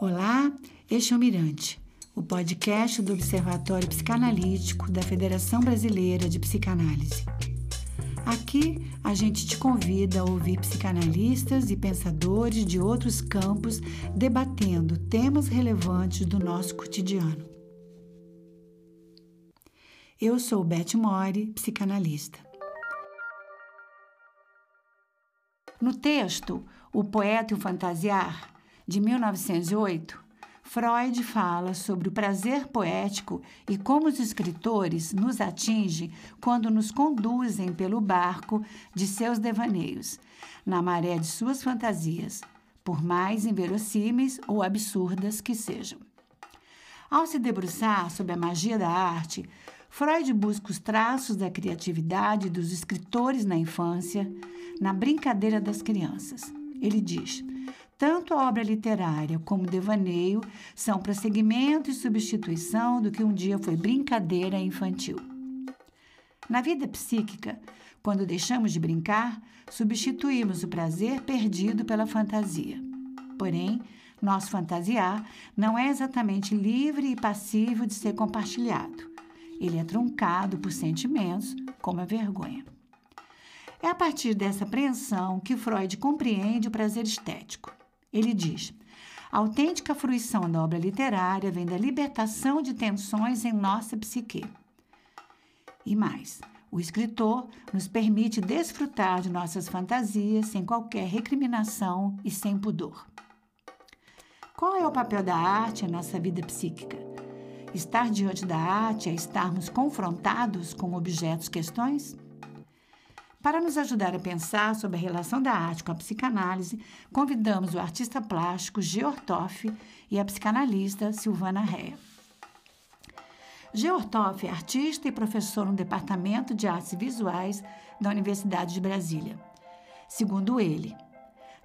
Olá, este é o Mirante, o podcast do Observatório Psicanalítico da Federação Brasileira de Psicanálise. Aqui a gente te convida a ouvir psicanalistas e pensadores de outros campos debatendo temas relevantes do nosso cotidiano. Eu sou Beth Mori, psicanalista. No texto O Poeta e o Fantasiar, de 1908, Freud fala sobre o prazer poético e como os escritores nos atingem quando nos conduzem pelo barco de seus devaneios, na maré de suas fantasias, por mais inverossímeis ou absurdas que sejam. Ao se debruçar sobre a magia da arte, Freud busca os traços da criatividade dos escritores na infância, na brincadeira das crianças. Ele diz: tanto a obra literária como o devaneio são prosseguimento e substituição do que um dia foi brincadeira infantil. Na vida psíquica, quando deixamos de brincar, substituímos o prazer perdido pela fantasia. Porém, nosso fantasiar não é exatamente livre e passível de ser compartilhado. Ele é truncado por sentimentos, como a vergonha. É a partir dessa apreensão que Freud compreende o prazer estético. Ele diz: a autêntica fruição da obra literária vem da libertação de tensões em nossa psique. E mais, o escritor nos permite desfrutar de nossas fantasias sem qualquer recriminação e sem pudor. Qual é o papel da arte em nossa vida psíquica? Estar diante da arte é estarmos confrontados com objetos questões? Para nos ajudar a pensar sobre a relação da arte com a psicanálise, convidamos o artista plástico Georg Toff e a psicanalista Silvana Rea. Georg Toff é artista e professor no Departamento de Artes Visuais da Universidade de Brasília. Segundo ele,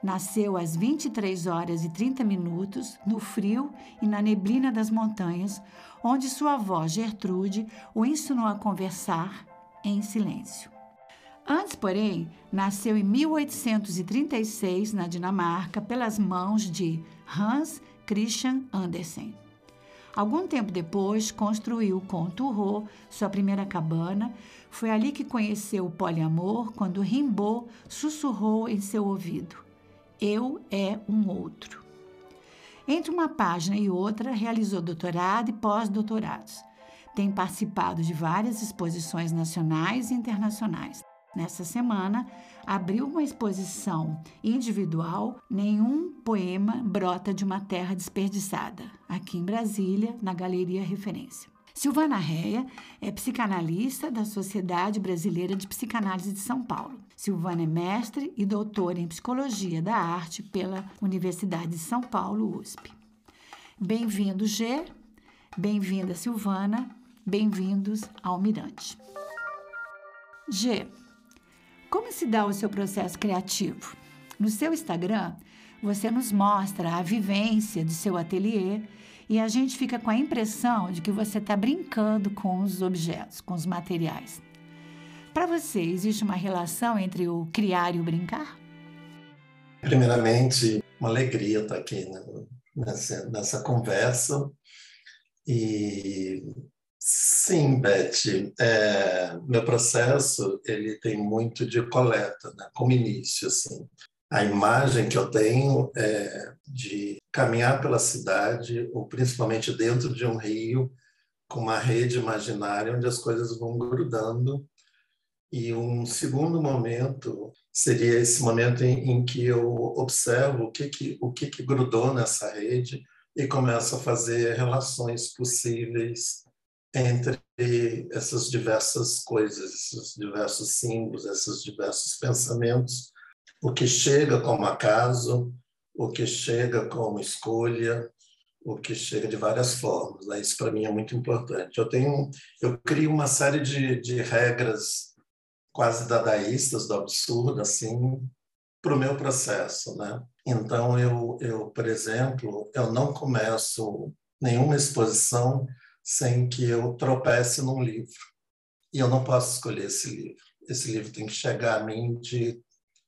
nasceu às 23 horas e 30 minutos, no frio e na neblina das montanhas, onde sua avó Gertrude o ensinou a conversar em silêncio. Antes, porém, nasceu em 1836 na Dinamarca pelas mãos de Hans Christian Andersen. Algum tempo depois, construiu com Turro sua primeira cabana. Foi ali que conheceu o poliamor quando Rimbaud sussurrou em seu ouvido: Eu é um outro. Entre uma página e outra, realizou doutorado e pós-doutorados. Tem participado de várias exposições nacionais e internacionais nessa semana, abriu uma exposição individual Nenhum Poema Brota de uma Terra Desperdiçada, aqui em Brasília, na Galeria Referência. Silvana Reia é psicanalista da Sociedade Brasileira de Psicanálise de São Paulo. Silvana é mestre e doutora em Psicologia da Arte pela Universidade de São Paulo, USP. Bem-vindo, G. Bem-vinda, Silvana. Bem-vindos ao Mirante. G. Como se dá o seu processo criativo? No seu Instagram, você nos mostra a vivência de seu ateliê e a gente fica com a impressão de que você está brincando com os objetos, com os materiais. Para você, existe uma relação entre o criar e o brincar? Primeiramente, uma alegria estar aqui né, nessa, nessa conversa e Sim, Beth. É, meu processo ele tem muito de coleta, né? como início. Assim. A imagem que eu tenho é de caminhar pela cidade, ou principalmente dentro de um rio, com uma rede imaginária onde as coisas vão grudando. E um segundo momento seria esse momento em, em que eu observo o que, que, o que, que grudou nessa rede e começo a fazer relações possíveis entre essas diversas coisas, esses diversos símbolos, esses diversos pensamentos, o que chega como acaso, o que chega como escolha, o que chega de várias formas. Né? Isso para mim é muito importante. Eu tenho, eu crio uma série de, de regras quase dadaístas do absurdo, assim, para o meu processo, né? Então eu, eu, por exemplo, eu não começo nenhuma exposição sem que eu tropece num livro. E eu não posso escolher esse livro. Esse livro tem que chegar a mim de,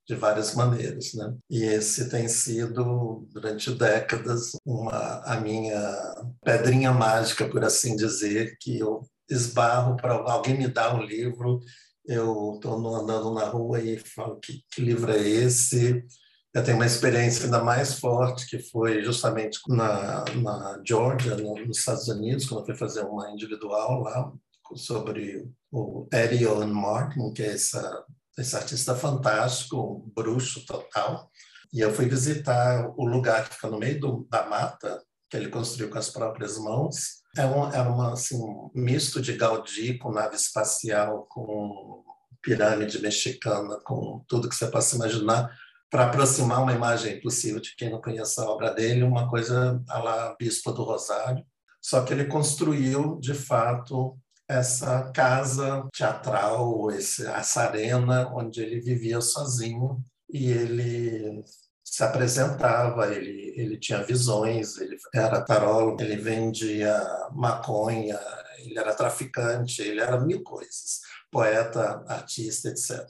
de várias maneiras, né? E esse tem sido durante décadas uma a minha pedrinha mágica, por assim dizer, que eu esbarro para alguém me dar um livro, eu estou andando na rua e falo que, que livro é esse? Eu tenho uma experiência ainda mais forte, que foi justamente na, na Georgia, nos Estados Unidos, quando eu fui fazer uma individual lá sobre o Arion Martin, que é essa, esse artista fantástico, bruxo total. E eu fui visitar o lugar que fica no meio do, da mata, que ele construiu com as próprias mãos. É um, é uma, assim, um misto de Gaudí com nave espacial, com pirâmide mexicana, com tudo que você possa imaginar, para aproximar uma imagem possível de quem não conhece a obra dele, uma coisa a lá Bispo do Rosário. Só que ele construiu, de fato, essa casa teatral, essa arena onde ele vivia sozinho e ele se apresentava, ele, ele tinha visões, ele era tarólogo, ele vendia maconha, ele era traficante, ele era mil coisas, poeta, artista, etc.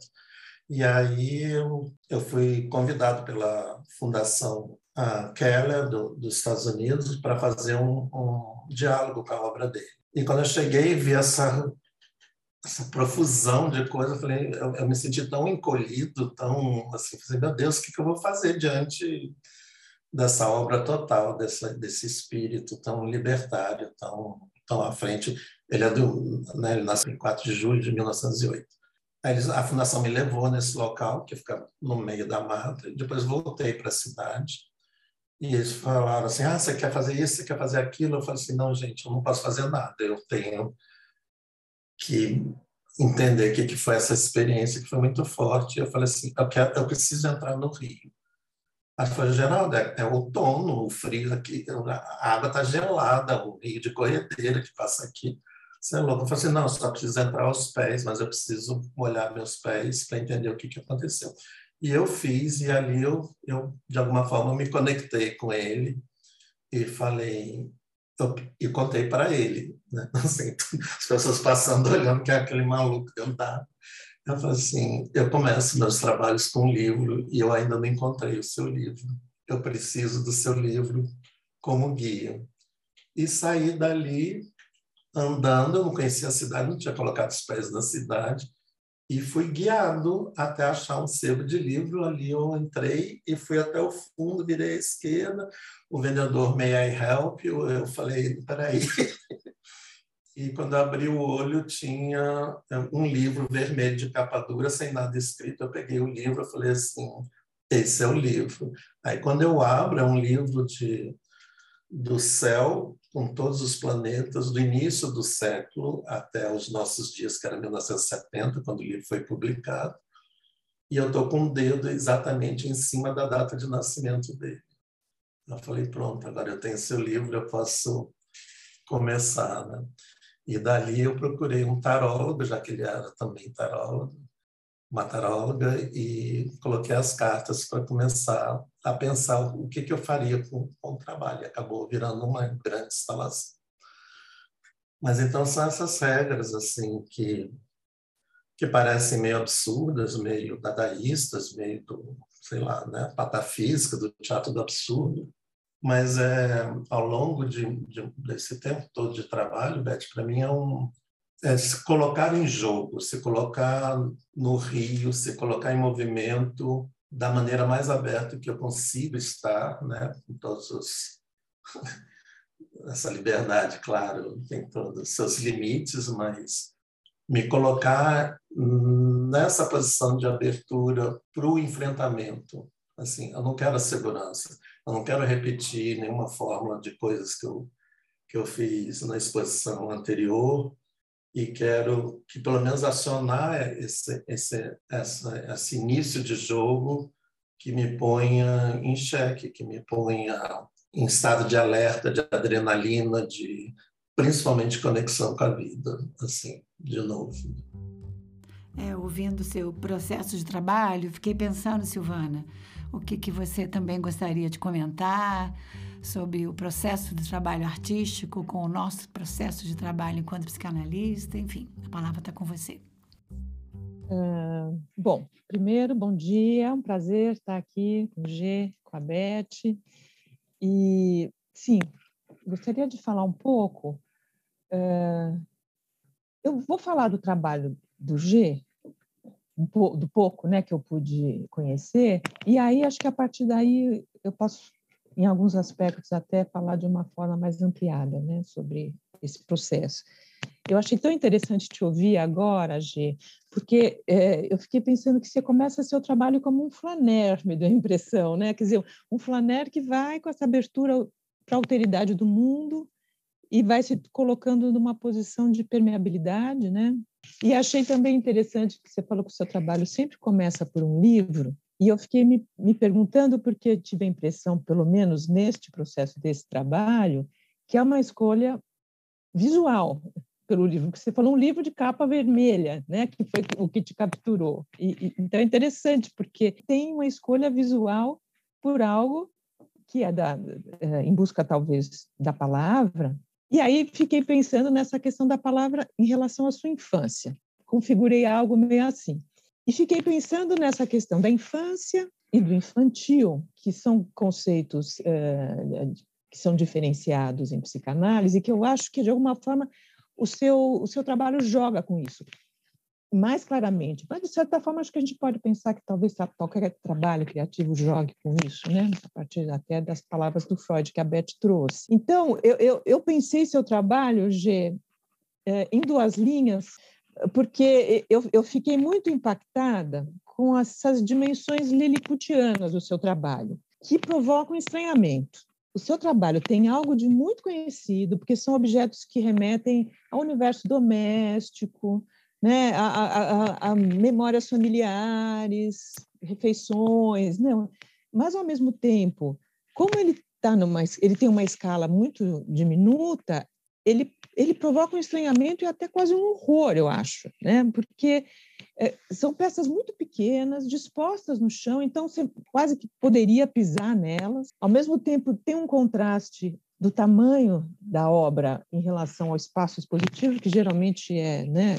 E aí eu, eu fui convidado pela Fundação Keller do, dos Estados Unidos para fazer um, um, diálogo com a obra dele. E quando eu cheguei e vi essa, essa profusão de coisas, eu falei, eu, eu, me senti tão encolhido, tão assim, falei, meu Deus, o que, que eu vou fazer diante dessa obra total, dessa, desse espírito tão libertário, tão, tão à frente. Ele é do, né, ele nasceu em 4 de julho de 1908. Aí a fundação me levou nesse local, que fica no meio da mata, depois voltei para a cidade. E eles falaram assim: ah, você quer fazer isso, você quer fazer aquilo? Eu falei assim: não, gente, eu não posso fazer nada, eu tenho que entender o que, que foi essa experiência, que foi muito forte. Eu falei assim: eu, quero, eu preciso entrar no rio. Aí falou, Geraldo, é, é outono, o frio aqui, a água está gelada, o rio de corredeira que passa aqui. Você é. Eu falei assim, não, só preciso entrar aos pés, mas eu preciso molhar meus pés para entender o que, que aconteceu. E eu fiz, e ali eu, eu, de alguma forma, me conectei com ele e falei, eu, e contei para ele, né? Assim, as pessoas passando, olhando que é aquele maluco cantado. Eu falei assim, eu começo meus trabalhos com um livro e eu ainda não encontrei o seu livro. Eu preciso do seu livro como guia. E saí dali andando, eu não conhecia a cidade, não tinha colocado os pés na cidade, e fui guiado até achar um sebo de livro. Ali eu entrei e fui até o fundo, virei à esquerda. O vendedor, may I help? Eu, eu falei, peraí. E quando eu abri o olho, tinha é, um livro vermelho de capa dura, sem nada escrito. Eu peguei o livro e falei assim: esse é o livro. Aí, quando eu abro, é um livro de, do céu com todos os planetas do início do século até os nossos dias, que era 1970, quando o livro foi publicado. E eu estou com o dedo exatamente em cima da data de nascimento dele. Eu falei, pronto, agora eu tenho seu livro, eu posso começar. Né? E dali eu procurei um tarólogo, já que ele era também tarólogo, uma taróloga, e coloquei as cartas para começar a pensar o que, que eu faria com, com o trabalho. Acabou virando uma grande instalação. Mas então são essas regras assim que que parecem meio absurdas, meio dadaístas, meio do, sei lá, né, patafísica do teatro do absurdo, mas é ao longo de, de, desse tempo todo de trabalho, Beth, para mim é um é se colocar em jogo, se colocar no rio, se colocar em movimento da maneira mais aberta que eu consigo estar, né, com todos os essa liberdade, claro, tem todos os seus limites, mas me colocar nessa posição de abertura para o enfrentamento. Assim, eu não quero a segurança, eu não quero repetir nenhuma fórmula de coisas que eu que eu fiz na exposição anterior e quero que pelo menos acionar esse, esse, essa, esse início de jogo que me ponha em xeque, que me ponha em estado de alerta, de adrenalina, de principalmente conexão com a vida, assim, de novo. É, ouvindo o seu processo de trabalho, fiquei pensando, Silvana, o que, que você também gostaria de comentar sobre o processo de trabalho artístico com o nosso processo de trabalho enquanto psicanalista, enfim, a palavra está com você. Uh, bom, primeiro, bom dia, é um prazer estar aqui com o G, com a Beth. E, sim, gostaria de falar um pouco. Uh, eu vou falar do trabalho do G, um do pouco né, que eu pude conhecer, e aí acho que a partir daí eu posso, em alguns aspectos, até falar de uma forma mais ampliada né, sobre esse processo. Eu achei tão interessante te ouvir agora, G, porque é, eu fiquei pensando que você começa seu trabalho como um flaner, me deu a impressão, né? Quer dizer, um flaner que vai com essa abertura para a alteridade do mundo e vai se colocando numa posição de permeabilidade, né? E achei também interessante que você falou que o seu trabalho sempre começa por um livro, e eu fiquei me, me perguntando, porque tive a impressão, pelo menos neste processo desse trabalho, que é uma escolha visual pelo livro, que você falou um livro de capa vermelha, né, que foi o que te capturou. E, e, então é interessante porque tem uma escolha visual por algo que é da, é, em busca talvez da palavra. E aí fiquei pensando nessa questão da palavra em relação à sua infância. Configurei algo meio assim. E fiquei pensando nessa questão da infância e do infantil, que são conceitos é, que são diferenciados em psicanálise, que eu acho que, de alguma forma, o seu, o seu trabalho joga com isso mais claramente. Mas, de certa forma, acho que a gente pode pensar que talvez qualquer trabalho criativo jogue com isso, né? a partir até das palavras do Freud que a Beth trouxe. Então, eu, eu, eu pensei seu trabalho, G, é, em duas linhas, porque eu, eu fiquei muito impactada com essas dimensões liliputianas do seu trabalho, que provocam estranhamento o seu trabalho tem algo de muito conhecido, porque são objetos que remetem ao universo doméstico, né, a, a, a, memórias familiares, refeições, não. Mas ao mesmo tempo, como ele tá numa, ele tem uma escala muito diminuta, ele ele provoca um estranhamento e até quase um horror, eu acho, né? Porque é, são peças muito pequenas, dispostas no chão, então você quase que poderia pisar nelas. Ao mesmo tempo, tem um contraste do tamanho da obra em relação ao espaço expositivo, que geralmente é né,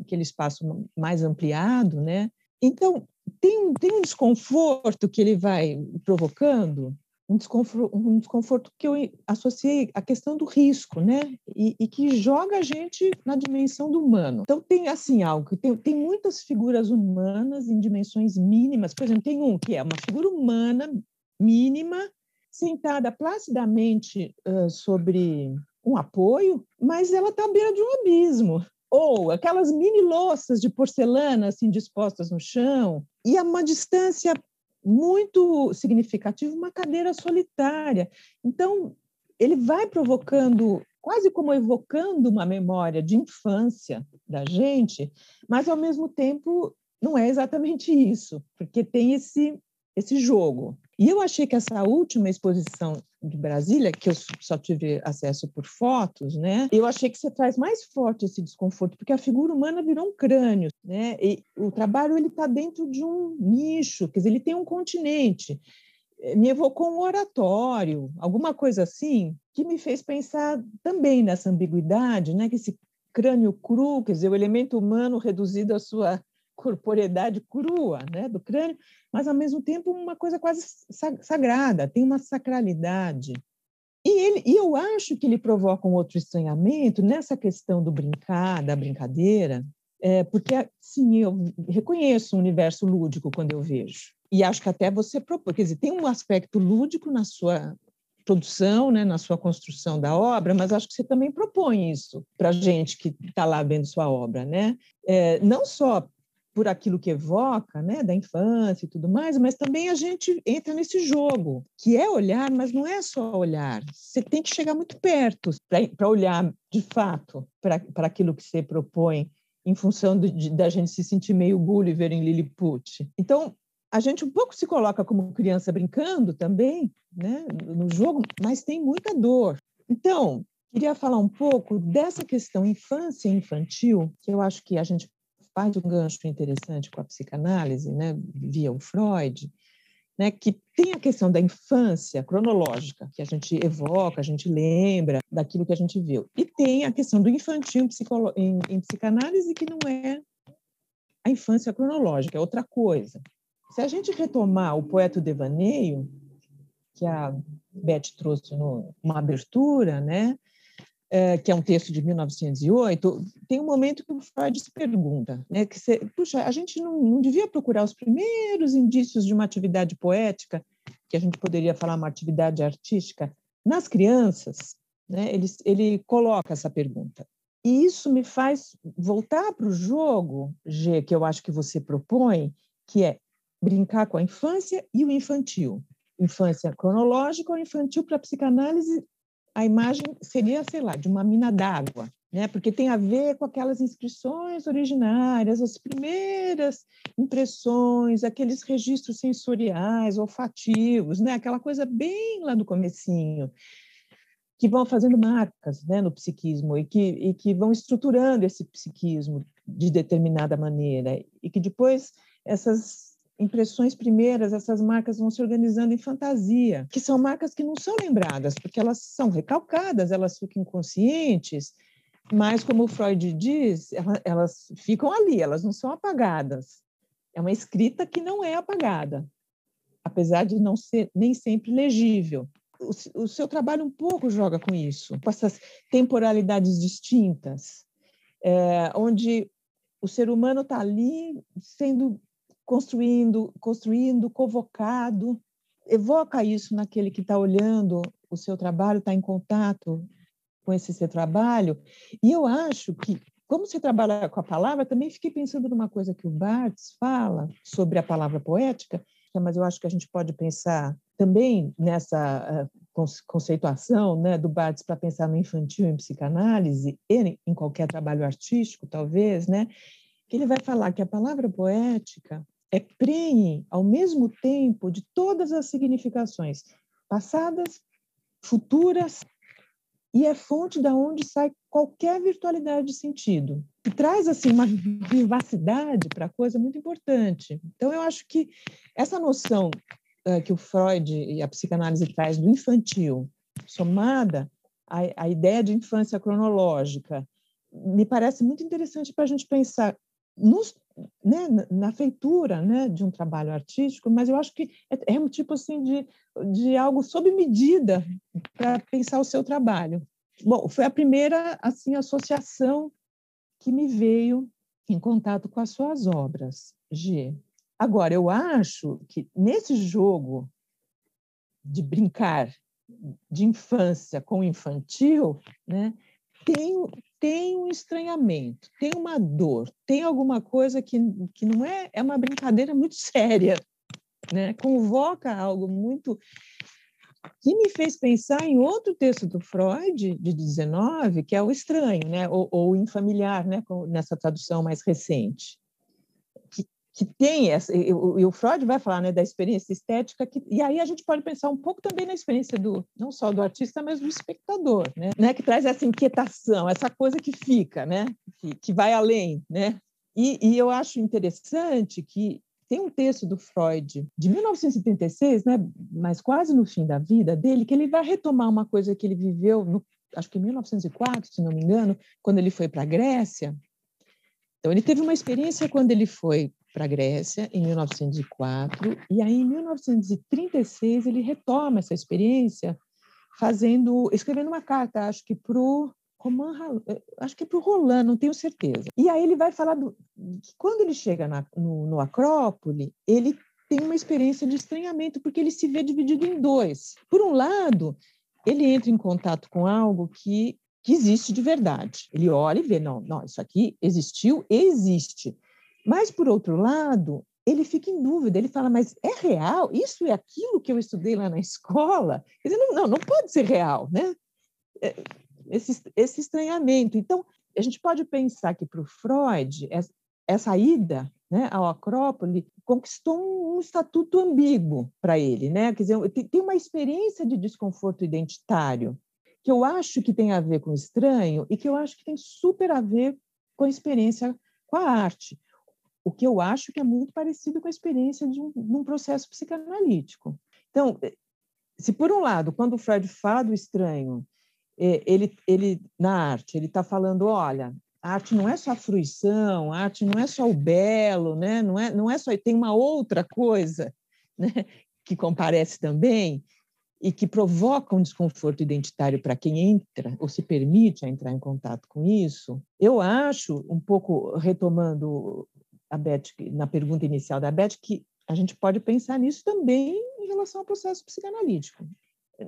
aquele espaço mais ampliado, né? Então, tem tem um desconforto que ele vai provocando um desconforto, um desconforto que eu associei à questão do risco, né? E, e, que joga a gente na dimensão do humano. Então, tem assim algo, tem, tem muitas figuras humanas em dimensões mínimas. Por exemplo, tem um que é uma figura humana mínima, sentada placidamente uh, sobre um apoio, mas ela está à beira de um abismo. Ou aquelas mini louças de porcelana assim dispostas no chão, e a uma distância muito significativo uma cadeira solitária. Então, ele vai provocando, quase como evocando uma memória de infância da gente, mas ao mesmo tempo não é exatamente isso, porque tem esse esse jogo. E eu achei que essa última exposição de Brasília, que eu só tive acesso por fotos, né? Eu achei que você traz mais forte esse desconforto, porque a figura humana virou um crânio, né? E o trabalho ele está dentro de um nicho, quer dizer, ele tem um continente. Me evocou um oratório, alguma coisa assim, que me fez pensar também nessa ambiguidade, né? Que esse crânio cru, quer dizer, o elemento humano reduzido à sua corporeidade crua né, do crânio, mas ao mesmo tempo uma coisa quase sagrada, tem uma sacralidade. E, ele, e eu acho que ele provoca um outro estranhamento nessa questão do brincar, da brincadeira, é, porque, sim, eu reconheço o universo lúdico quando eu vejo. E acho que até você propõe, quer dizer, tem um aspecto lúdico na sua produção, né, na sua construção da obra, mas acho que você também propõe isso para gente que está lá vendo sua obra, né? É, não só por aquilo que evoca, né, da infância e tudo mais, mas também a gente entra nesse jogo, que é olhar, mas não é só olhar. Você tem que chegar muito perto para olhar de fato para aquilo que você propõe, em função de, de, da gente se sentir meio Gulliver em Lilliput. Então, a gente um pouco se coloca como criança brincando também, né, no jogo, mas tem muita dor. Então, queria falar um pouco dessa questão infância infantil, que eu acho que a gente faz um gancho interessante com a psicanálise, né, via o Freud, né, que tem a questão da infância cronológica, que a gente evoca, a gente lembra daquilo que a gente viu. E tem a questão do infantil em, em, psicanálise, que não é a infância cronológica, é outra coisa. Se a gente retomar o poeta devaneio, que a Beth trouxe numa abertura, né, é, que é um texto de 1908, tem um momento que o Freud se pergunta, né, que você, puxa, a gente não, não devia procurar os primeiros indícios de uma atividade poética, que a gente poderia falar uma atividade artística, nas crianças? Né? Ele, ele coloca essa pergunta. E isso me faz voltar para o jogo, G, que eu acho que você propõe, que é brincar com a infância e o infantil. Infância cronológica ou infantil para psicanálise, a imagem seria, sei lá, de uma mina d'água, né? porque tem a ver com aquelas inscrições originárias, as primeiras impressões, aqueles registros sensoriais, olfativos, né? aquela coisa bem lá do comecinho que vão fazendo marcas né, no psiquismo e que, e que vão estruturando esse psiquismo de determinada maneira e que depois essas impressões primeiras, essas marcas vão se organizando em fantasia, que são marcas que não são lembradas, porque elas são recalcadas, elas ficam inconscientes, mas, como o Freud diz, elas ficam ali, elas não são apagadas. É uma escrita que não é apagada, apesar de não ser nem sempre legível o, seu trabalho um pouco joga com isso, com essas temporalidades distintas, é, onde o ser humano está ali sendo construindo, construindo, convocado, evoca isso naquele que está olhando o seu trabalho, está em contato com esse seu trabalho. E eu acho que, como você trabalha com a palavra, também fiquei pensando numa coisa que o Barthes fala sobre a palavra poética, mas eu acho que a gente pode pensar também nessa uh, conceituação né, do Barthes para pensar no infantil em psicanálise, em qualquer trabalho artístico, talvez, né, que ele vai falar que a palavra poética é prenhe, ao mesmo tempo, de todas as significações passadas, futuras, e é fonte da onde sai qualquer virtualidade de sentido. E traz assim uma vivacidade para a coisa muito importante. Então eu acho que essa noção uh, que o Freud e a psicanálise traz do infantil, somada à, à ideia de infância cronológica, me parece muito interessante para a gente pensar nos, né, na feitura né, de um trabalho artístico, mas eu acho que é, é um tipo assim de, de algo sob medida para pensar o seu trabalho. Bom, foi a primeira assim associação que me veio em contato com as suas obras, G. Agora, eu acho que nesse jogo de brincar de infância com infantil, né, tem, tem um estranhamento, tem uma dor, tem alguma coisa que, que não é, é uma brincadeira muito séria, né? convoca algo muito que me fez pensar em outro texto do Freud, de 19, que é o estranho, né? ou, ou infamiliar, né? nessa tradução mais recente que tem essa, e, o Freud vai falar né, da experiência estética, que, e aí a gente pode pensar um pouco também na experiência do não só do artista, mas do espectador, né, né que traz essa inquietação, essa coisa que fica, né, que, que vai além, né. E, e eu acho interessante que tem um texto do Freud de 1976, né, mas quase no fim da vida dele, que ele vai retomar uma coisa que ele viveu, no, acho que em 1904, se não me engano, quando ele foi para a Grécia. Então, ele teve uma experiência quando ele foi para a Grécia em 1904 e aí em 1936 ele retoma essa experiência fazendo escrevendo uma carta acho que para o eh, acho que para o Roland, não tenho certeza. E aí ele vai falar do, que quando ele chega na, no, no Acrópole, ele tem uma experiência de estranhamento, porque ele se vê dividido em dois. Por um lado, ele entra em contato com algo que, que existe de verdade. Ele olha e vê, não, não, isso aqui existiu, existe. Mas, por outro lado, ele fica em dúvida, ele fala, mas é real? Isso é aquilo que eu estudei lá na escola? Quer dizer, não, não, não pode ser real, né? É, esse, esse estranhamento. Então, a gente pode pensar que para o Freud, essa ida né, ao Acrópole conquistou um, estatuto ambíguo para ele, né? Quer dizer, tem uma experiência de desconforto identitário que eu acho que tem a ver com estranho e que eu acho que tem super a ver com a experiência com a arte o que eu acho que é muito parecido com a experiência de um, de um processo psicanalítico. Então, eh, se por um lado, quando o Freud fala do estranho, eh, ele, ele na arte, ele está falando, olha, a arte não é só a fruição, a arte não é só o belo, né? não, é, não é só. Tem uma outra coisa né? que comparece também e que provoca um desconforto identitário para quem entra ou se permite entrar em contato com isso. Eu acho, um pouco retomando a Beth, na pergunta inicial da Beth, que a gente pode pensar nisso também em relação ao processo psicanalítico.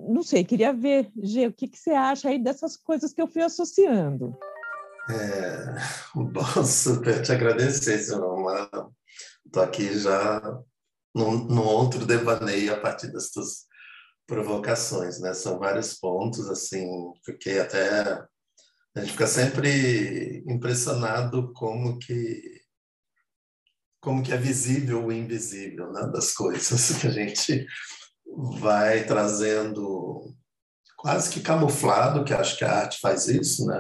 Não sei, queria ver, Gê, o que, que você acha aí dessas coisas que eu fui associando? É, bom, super te agradecer, Siloma. Estou aqui já num, outro devaneio a partir das tuas provocações, né? São vários pontos, assim, fiquei até... A gente fica sempre impressionado como que como que é visível o invisível né, das coisas que a gente vai trazendo quase que camuflado, que acho que a arte faz isso, né?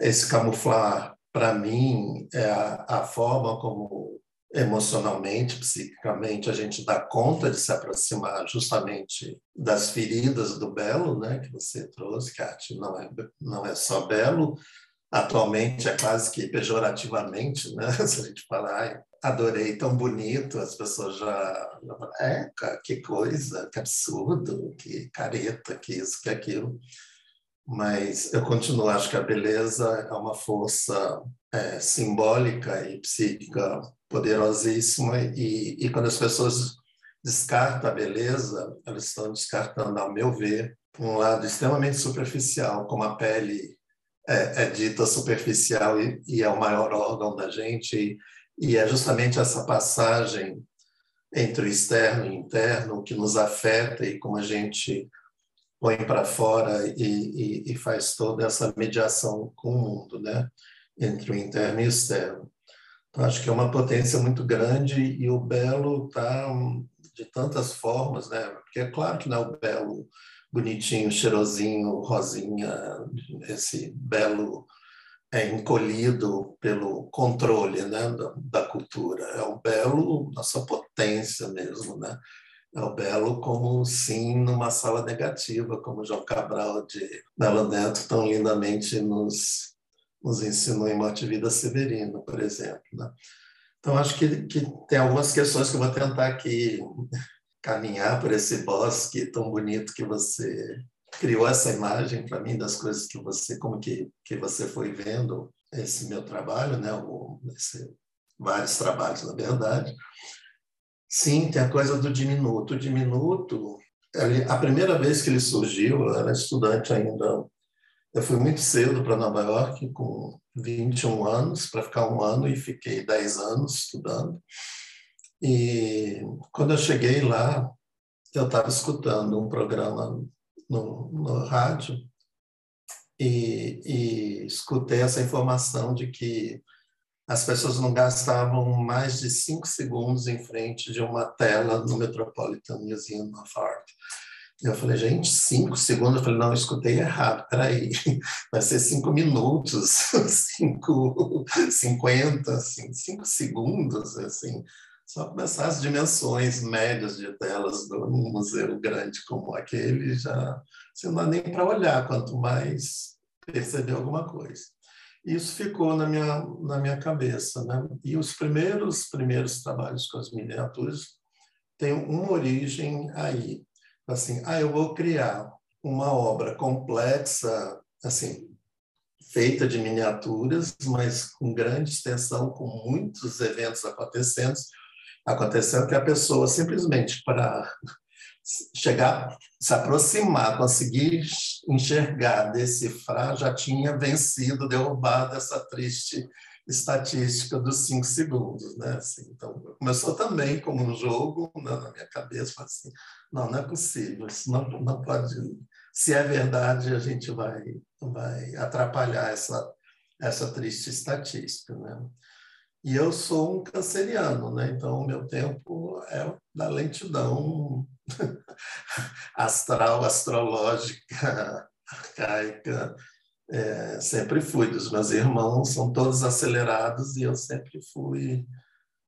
Esse camuflar, para mim, é a, a, forma como emocionalmente, psiquicamente, a gente dá conta de se aproximar justamente das feridas do belo, né? Que você trouxe, que a arte não é, não é só belo, atualmente é quase que pejorativamente, né? Se a gente falar, adorei, tão bonito, as pessoas já, já falam, é, que coisa, que absurdo, que careta, que isso, que aquilo. Mas eu continuo, acho que a beleza é uma força é, simbólica e psíquica poderosíssima e, e quando as pessoas descartam a beleza, elas estão descartando, ao meu ver, um lado extremamente superficial, como a pele é, é dita superficial e, e, é o maior órgão da gente, e, e é justamente essa passagem entre o externo e o interno que nos afeta e como a gente põe para fora e, e, e, faz toda essa mediação com o mundo, né? entre o interno e o externo. Então, acho que é uma potência muito grande e o belo está de tantas formas, né? porque é claro que não é o belo bonitinho, cheirosinho, rosinha, esse belo é encolhido pelo controle né, da, da, cultura. É o belo na sua potência mesmo, né? É o belo como sim numa sala negativa, como João Cabral de Belo Neto tão lindamente nos, nos ensinou em Morte e Vida Severina, por exemplo. Né? Então, acho que, que tem algumas questões que eu vou tentar aqui caminhar por esse bosque tão bonito que você criou essa imagem para mim das coisas que você como que que você foi vendo esse meu trabalho, né? O, esse, vários trabalhos na verdade. Sim, tem a coisa do diminuto. O diminuto, a primeira vez que ele surgiu, eu era estudante ainda. Eu fui muito cedo para Nova York, com 21 anos, para ficar um ano, e fiquei 10 anos estudando. E quando eu cheguei lá, eu estava escutando um programa no, no rádio e, e escutei essa informação de que as pessoas não gastavam mais de cinco segundos em frente de uma tela no Metropolitan Museum of Art. Eu falei, gente, cinco segundos? Eu falei, não, eu escutei errado, peraí, vai ser cinco minutos, cinco, cinquenta, assim, cinco segundos, assim, só começar as dimensões médias de telas do museu grande como aquele, já você não dá nem para olhar, quanto mais perceber alguma coisa. Isso ficou na minha, na minha cabeça. Né? E os primeiros, primeiros trabalhos com as miniaturas têm uma origem aí. Assim, ah, eu vou criar uma obra complexa, assim, feita de miniaturas, mas com grande extensão, com muitos eventos acontecendo, acontecendo que a pessoa simplesmente para chegar, se aproximar, conseguir enxergar, decifrar, já tinha vencido, derrubado essa triste estatística dos cinco segundos, né? Assim, então, começou também como um jogo né, na minha cabeça, assim, não, não é possível, isso não, não pode, se é verdade, a gente vai, vai atrapalhar essa, essa triste estatística, né? E eu sou um canceriano, né? Então, o meu tempo é da lentidão astral, astrológica, arcaica. É, sempre fui. Dos meus irmãos são todos acelerados e eu sempre fui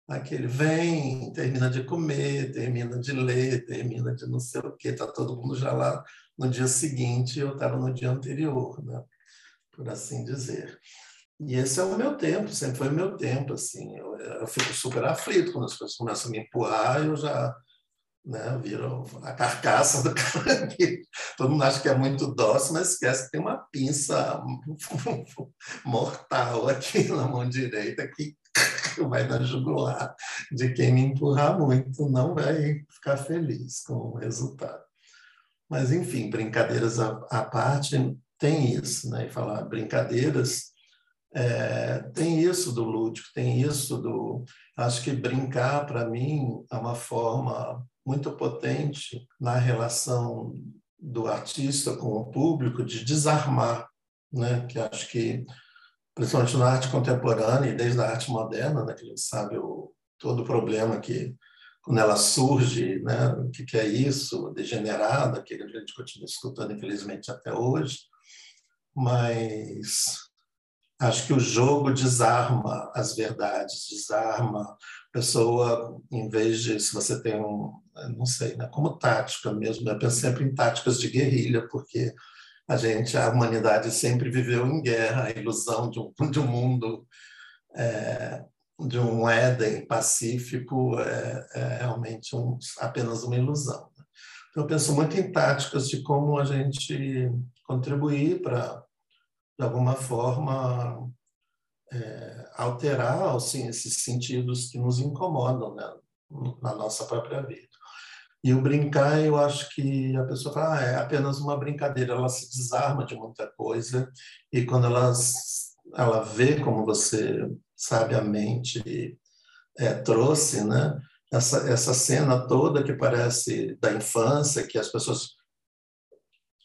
aquele vem, termina de comer, termina de ler, termina de não sei o quê, está todo mundo já lá no dia seguinte, eu estava no dia anterior, né? por assim dizer. E esse é o meu tempo, sempre foi o meu tempo, assim. Eu, eu fico super aflito quando as pessoas começam a me empurrar, eu já né, viro a carcaça do cara. Todo mundo acha que é muito dócil, mas esquece que tem uma pinça mortal aqui na mão direita que vai dar jugular de quem me empurrar muito, não vai ficar feliz com o resultado. Mas, enfim, brincadeiras à, à parte, tem isso, né? E falar brincadeiras é, tem isso do lúdico, tem isso do. Acho que brincar, para mim, é uma forma muito potente na relação do artista com o público de desarmar, né? que acho que, principalmente na arte contemporânea e desde a arte moderna, né? que a gente sabe o, todo o problema que, quando ela surge, né? o que, que é isso, degenerada, que a gente continua escutando, infelizmente, até hoje, mas Acho que o jogo desarma as verdades, desarma a pessoa, em vez de, se você tem um, não sei, né, como tática mesmo, eu penso sempre em táticas de guerrilha, porque a gente, a humanidade sempre viveu em guerra, a ilusão de um, de um mundo, é, de um Éden pacífico é, é realmente um, apenas uma ilusão. Né? Então, eu penso muito em táticas de como a gente contribuir para de alguma forma, é, alterar assim, esses sentidos que nos incomodam né, na nossa própria vida. E o brincar, eu acho que a pessoa fala, ah, é apenas uma brincadeira, ela se desarma de muita coisa, e quando ela, ela vê como você sabiamente é, trouxe, né, essa, essa cena toda que parece da infância, que as pessoas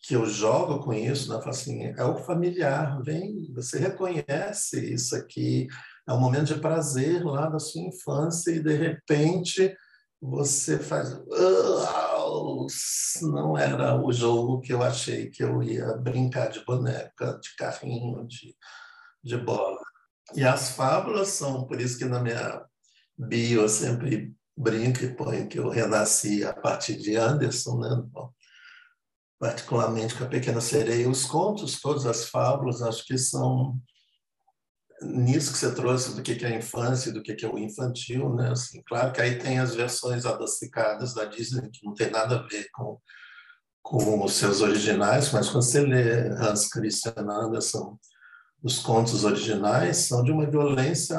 que eu jogo com isso, né? Assim, é o familiar, vem, você reconhece isso aqui, é um momento de prazer lá da sua infância e de repente você faz, não era o jogo que eu achei que eu ia brincar de boneca, de carrinho, de, de bola. E as fábulas são, por isso que na minha bio eu sempre brinco e ponho que eu renasci a partir de Anderson, né? Particularmente com a Pequena Sereia. Os contos, todas as fábulas, acho que são nisso que você trouxe do que é infância, do que é o infantil, né? Assim, claro que aí tem as versões adocicadas da Disney que não tem nada a ver com com os seus originais, mas quando você lê Hans Christian Andersen, os contos originais são de uma violência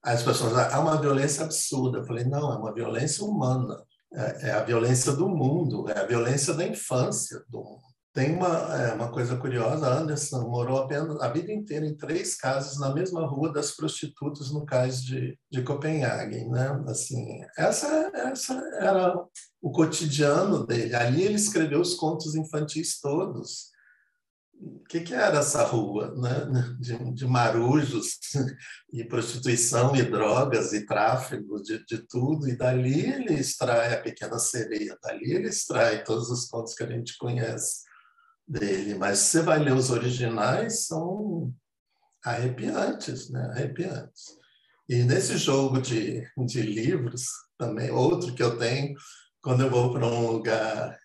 as pessoas ah, há uma violência absurda. Eu falei, não, é uma violência humana é, é a violência do mundo, é a violência da infância do mundo. Tem uma, é, uma coisa curiosa, Anderson morou apenas a vida inteira em três casas na mesma rua das prostitutas no cais de, de Copenhague, né? Assim, essa, essa era o cotidiano dele. Ali ele escreveu os contos infantis todos o que, que, era essa rua, né? de, de, marujos e prostituição e drogas e tráfego de, de, tudo, e dali ele extrai a Pequena Sereia, dali ele extrai todos os contos que a gente conhece dele, mas você vai ler os originais, são arrepiantes, né? arrepiantes. E nesse jogo de, de livros, também, outro que eu tenho, quando eu vou para um lugar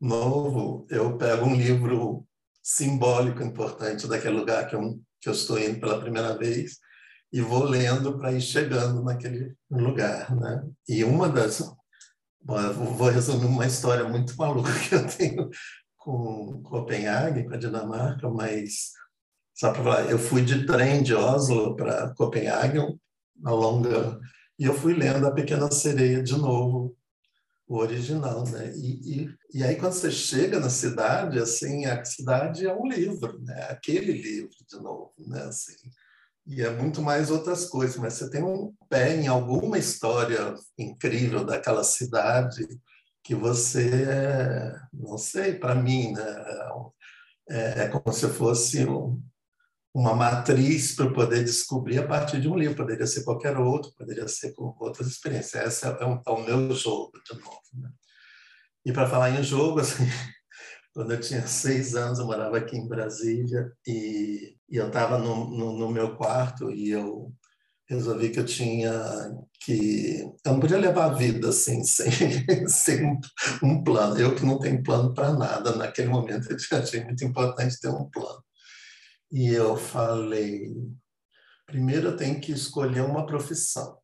novo, eu pego um livro simbólico importante daquele lugar que eu, que eu estou indo pela primeira vez e vou lendo para ir chegando naquele lugar, né? E uma das bom, vou resumir uma história muito maluca que eu tenho com Copenhague, com a Dinamarca, mas só para falar, eu fui de trem de Oslo para Copenhague, uma longa, e eu fui lendo a Pequena Sereia de novo o original, né? E, e, e, aí quando você chega na cidade, assim, a cidade é um livro, né? Aquele livro de novo, né? Assim, e é muito mais outras coisas, mas você tem um pé em alguma história incrível daquela cidade que você, não sei, para mim, né? É, é como se fosse um, uma matriz para poder descobrir a partir de um livro. Poderia ser qualquer outro, poderia ser com outras experiências. Esse é, um, é o meu jogo, de novo. Né? E para falar em jogo, assim, quando eu tinha seis anos, eu morava aqui em Brasília e, e eu estava no, no, no, meu quarto e eu resolvi que eu tinha que eu não podia levar a vida assim sem, sem um, um plano. Eu que não tenho plano para nada naquele momento, eu achei muito importante ter um plano. E eu falei, primeiro eu tenho que escolher uma profissão.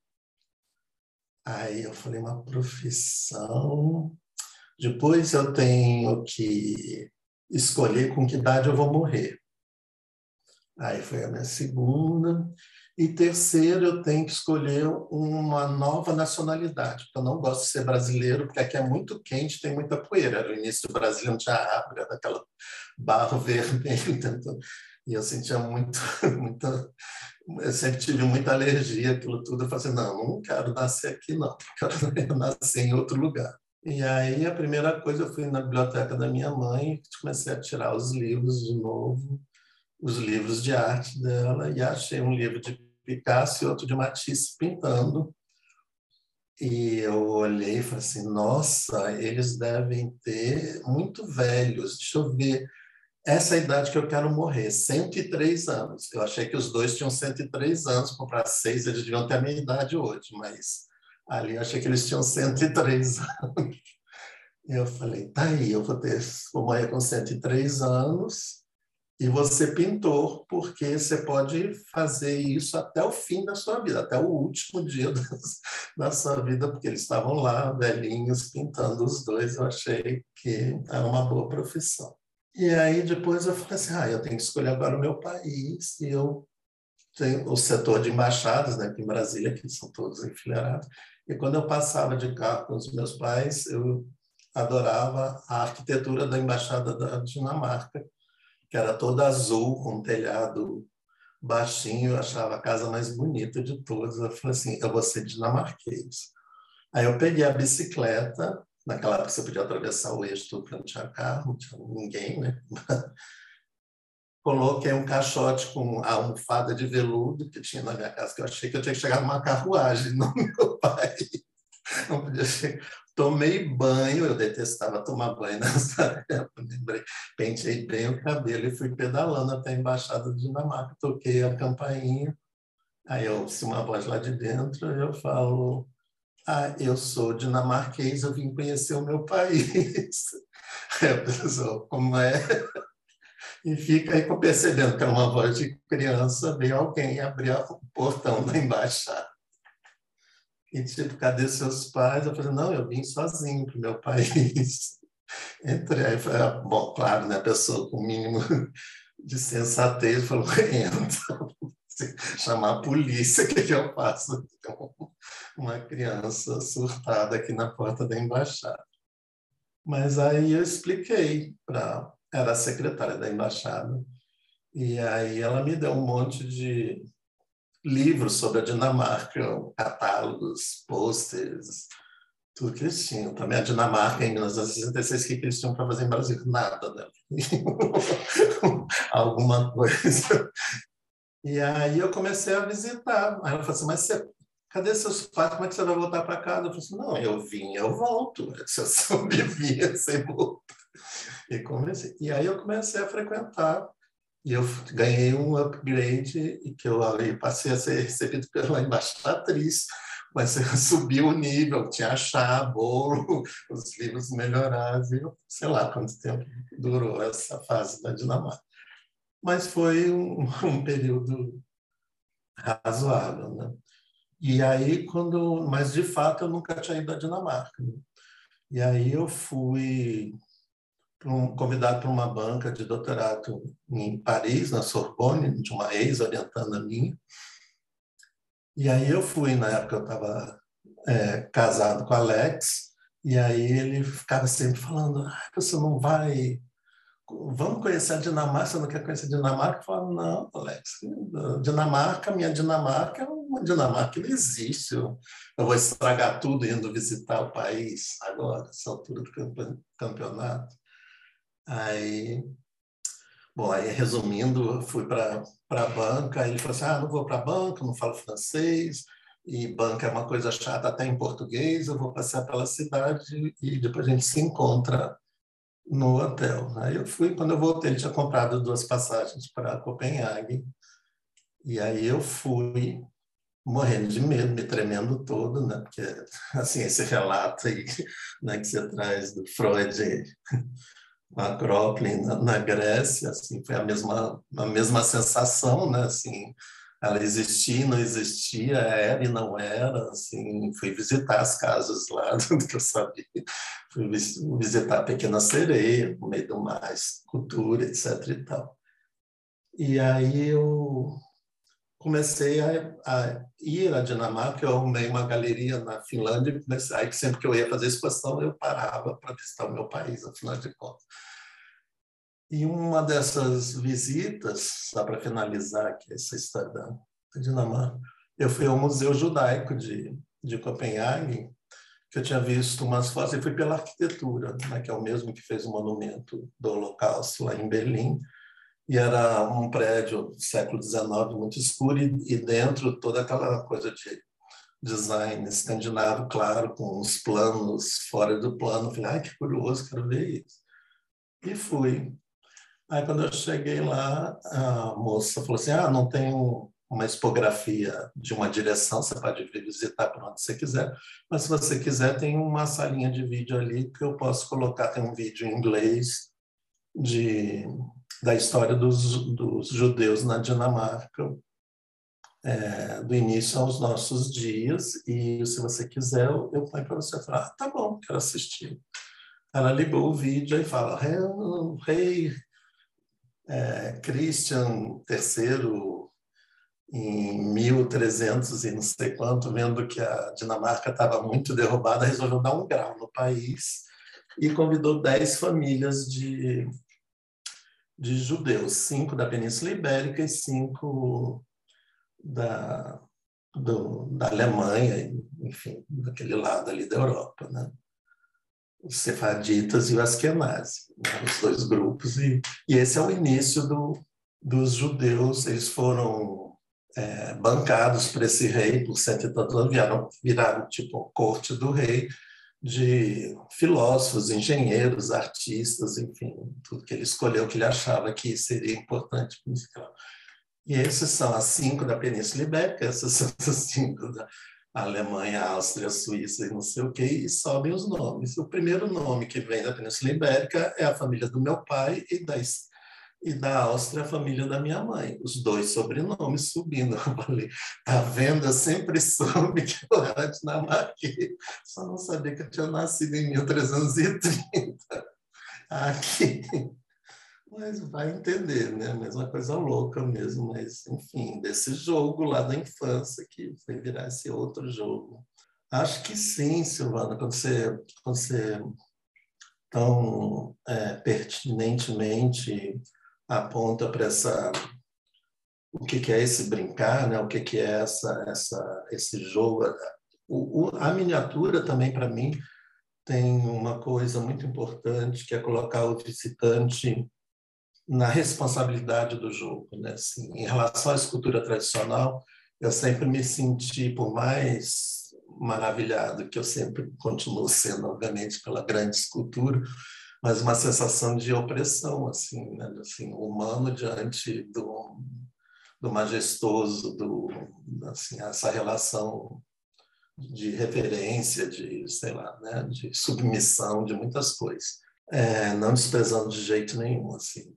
Aí eu falei, uma profissão. Depois eu tenho que escolher com que idade eu vou morrer. Aí foi a minha segunda. E terceiro, eu tenho que escolher uma nova nacionalidade, porque eu não gosto de ser brasileiro, porque aqui é muito quente, tem muita poeira. No início do Brasil não tinha árvore, era aquela barro vermelho, então, e eu sentia muito, muita, eu sempre tive muita alergia àquilo tudo. Eu falei assim, não, não quero nascer aqui, não, quero nascer em outro lugar. E aí a primeira coisa, eu fui na biblioteca da minha mãe, comecei a tirar os livros de novo, os livros de arte dela, e achei um livro de Picasso e outro de Matisse pintando. E eu olhei e falei assim: nossa, eles devem ter muito velhos. Deixa eu ver. Essa é a idade que eu quero morrer, 103 anos. Eu achei que os dois tinham 103 anos, comprar seis, eles deviam ter a minha idade hoje, mas ali eu achei que eles tinham 103 anos. E eu falei: tá aí, eu vou, ter, vou morrer com 103 anos e você pintor, porque você pode fazer isso até o fim da sua vida, até o último dia da sua vida, porque eles estavam lá, velhinhos, pintando os dois. Eu achei que era uma boa profissão. E aí depois eu falei assim, ah, eu tenho que escolher agora o meu país, e eu tenho o setor de embaixadas, né, aqui em Brasília, que são todos enfileirados. E quando eu passava de carro com os meus pais, eu adorava a arquitetura da embaixada da Dinamarca, que era toda azul, com um telhado baixinho, eu achava a casa mais bonita de todas. Eu falei assim, eu vou ser dinamarquês. Aí eu peguei a bicicleta, naquela época você podia atravessar o eixo porque não tinha carro, não tinha ninguém, né? Coloquei um caixote com a almofada de veludo que tinha na minha casa, que eu achei que eu tinha que chegar numa carruagem, não meu pai. Não podia chegar. Tomei banho, eu detestava tomar banho nessa época, lembrei. Pentei bem o cabelo e fui pedalando até a Embaixada do Dinamarca. Toquei a campainha, aí eu ouço uma voz lá de dentro, eu falo, ah, eu sou dinamarquês, eu vim conhecer o meu país. Aí a pessoa, como é? E fica aí percebendo que é uma voz de criança, veio alguém abrir o portão da embaixada. E tipo, cadê seus pais? Eu falei, não, eu vim sozinho para o meu país. Entrei, falei, ah, bom, claro, né, a pessoa com o mínimo de sensatez falou, entra, chamar a polícia, o que, eu faço? Então, uma criança surtada aqui na porta da embaixada. Mas aí eu expliquei para era a secretária da embaixada, e aí ela me deu um monte de livros sobre a Dinamarca, catálogos, posters, tudo que eles tinham. Também a Dinamarca, em 1966, o que eles tinham para fazer em Brasil? Nada, né? Alguma coisa. E aí eu comecei a visitar. Aí ela falou assim, mas você, cadê seus pais? Como é que você vai voltar para casa? Eu falei assim, não, eu vim, eu volto. Se eu sobrevivia, você volta. E, comecei. e aí eu comecei a frequentar e eu ganhei um upgrade e que eu ali passei a ser recebido pela embaixatriz, mas subiu o nível, tinha chá, bolo, os livros melhorados, eu, sei lá quanto tempo durou essa fase da Dinamarca. Mas foi um, um período razoável, né? E aí, quando, mas de fato eu nunca tinha ido à Dinamarca. Né? E aí eu fui um, convidado para uma banca de doutorado em Paris, na Sorbonne, de uma ex-orientanda minha. E aí eu fui, na época eu estava é, casado com Alex, e aí ele ficava sempre falando, ah, você não vai, vamos conhecer a Dinamarca, você não quer conhecer a Dinamarca? Eu falava, não, Alex, Dinamarca, minha Dinamarca é uma Dinamarca que não existe, eu, eu vou estragar tudo indo visitar o país agora, essa altura do campeonato. Aí, bom, aí resumindo, fui para a banca, ele falou assim, ah, não vou para a banca, não falo francês, e banca é uma coisa chata até em português, eu vou passear pela cidade e depois a gente se encontra no hotel. Aí eu fui, quando eu voltei, ele tinha comprado duas passagens para Copenhague, e aí eu fui morrendo de medo, me tremendo todo, né? Porque, assim, esse relato aí né, que você traz do Freud Acrópole na, na, Grécia, assim, foi a mesma, a mesma sensação, né? Assim, ela existia, não existia, era e não era, assim, fui visitar as casas lá, que eu sabia, fui visitar a Pequena Sereia, no meio do mais cultura, etc e tal. E aí eu comecei a, a, ir à Dinamarca, eu arrumei uma galeria na Finlândia, comecei, aí sempre que eu ia fazer exposição, eu parava para visitar o meu país, afinal de contas. E uma dessas visitas, só para finalizar aqui essa história da Dinamarca, eu fui ao Museu Judaico de, de Copenhague, que eu tinha visto umas fotos, e fui pela arquitetura, né, que é o mesmo que fez o monumento do Holocausto lá em Berlim, e era um prédio do século XIX muito escuro e, e dentro toda aquela coisa de design escandinavo, claro, com os planos fora do plano. Falei, ai, que curioso, quero ver isso. E fui. Aí, quando eu cheguei lá, a moça falou assim: ah, não tem uma expografia de uma direção, você pode visitar por onde você quiser, mas se você quiser, tem uma salinha de vídeo ali que eu posso colocar. Tem um vídeo em inglês de da história dos, dos judeus na Dinamarca, é, do início aos nossos dias, e se você quiser, eu, eu ponho para você falar, ah, tá bom, quero assistir. Ela ligou o vídeo e fala, rei é, Christian III, em 1300 e não sei quanto, vendo que a Dinamarca estava muito derrubada, resolveu dar um grau no país e convidou dez famílias de de judeus, cinco da Península Ibérica e cinco da, do, da Alemanha, enfim, daquele lado ali da Europa, né? Os sefaditas e o Askenazi, né? os dois grupos. E, e esse é o início do, dos judeus, eles foram é, bancados por esse rei por cento e tantos anos, viraram, viraram tipo corte do rei, de filósofos, engenheiros, artistas, enfim, tudo que ele escolheu que ele achava que seria importante musical. E esses são as cinco da Península Ibérica, essas são as cinco da Alemanha, Áustria, Suíça e não sei o quê, e sobem os nomes. O primeiro nome que vem da Península Ibérica é a família do meu pai e das e da Áustria a família da minha mãe, os dois sobrenomes subindo. Eu falei, tá vendo? Eu sempre soube que eu era dinamarquês, só não sabia que eu tinha nascido em 1330 aqui. Mas vai entender, né? Mesma coisa louca mesmo, mas enfim, desse jogo lá da infância que foi virar esse outro jogo. Acho que sim, Silvana, quando você, quando você tão é, pertinentemente aponta para essa o que, que é esse brincar, né? O que, que é essa, essa esse jogo? O, o, a miniatura também para mim tem uma coisa muito importante que é colocar o visitante na responsabilidade do jogo, né? Assim, em relação à escultura tradicional, eu sempre me senti, por mais maravilhado que eu sempre continuo sendo, obviamente, pela grande escultura, mas uma sensação de opressão, assim, né? assim humano diante do, do majestoso, do, assim, essa relação de referência, de, sei lá, né? de submissão, de muitas coisas. É, não desprezando de jeito nenhum, assim.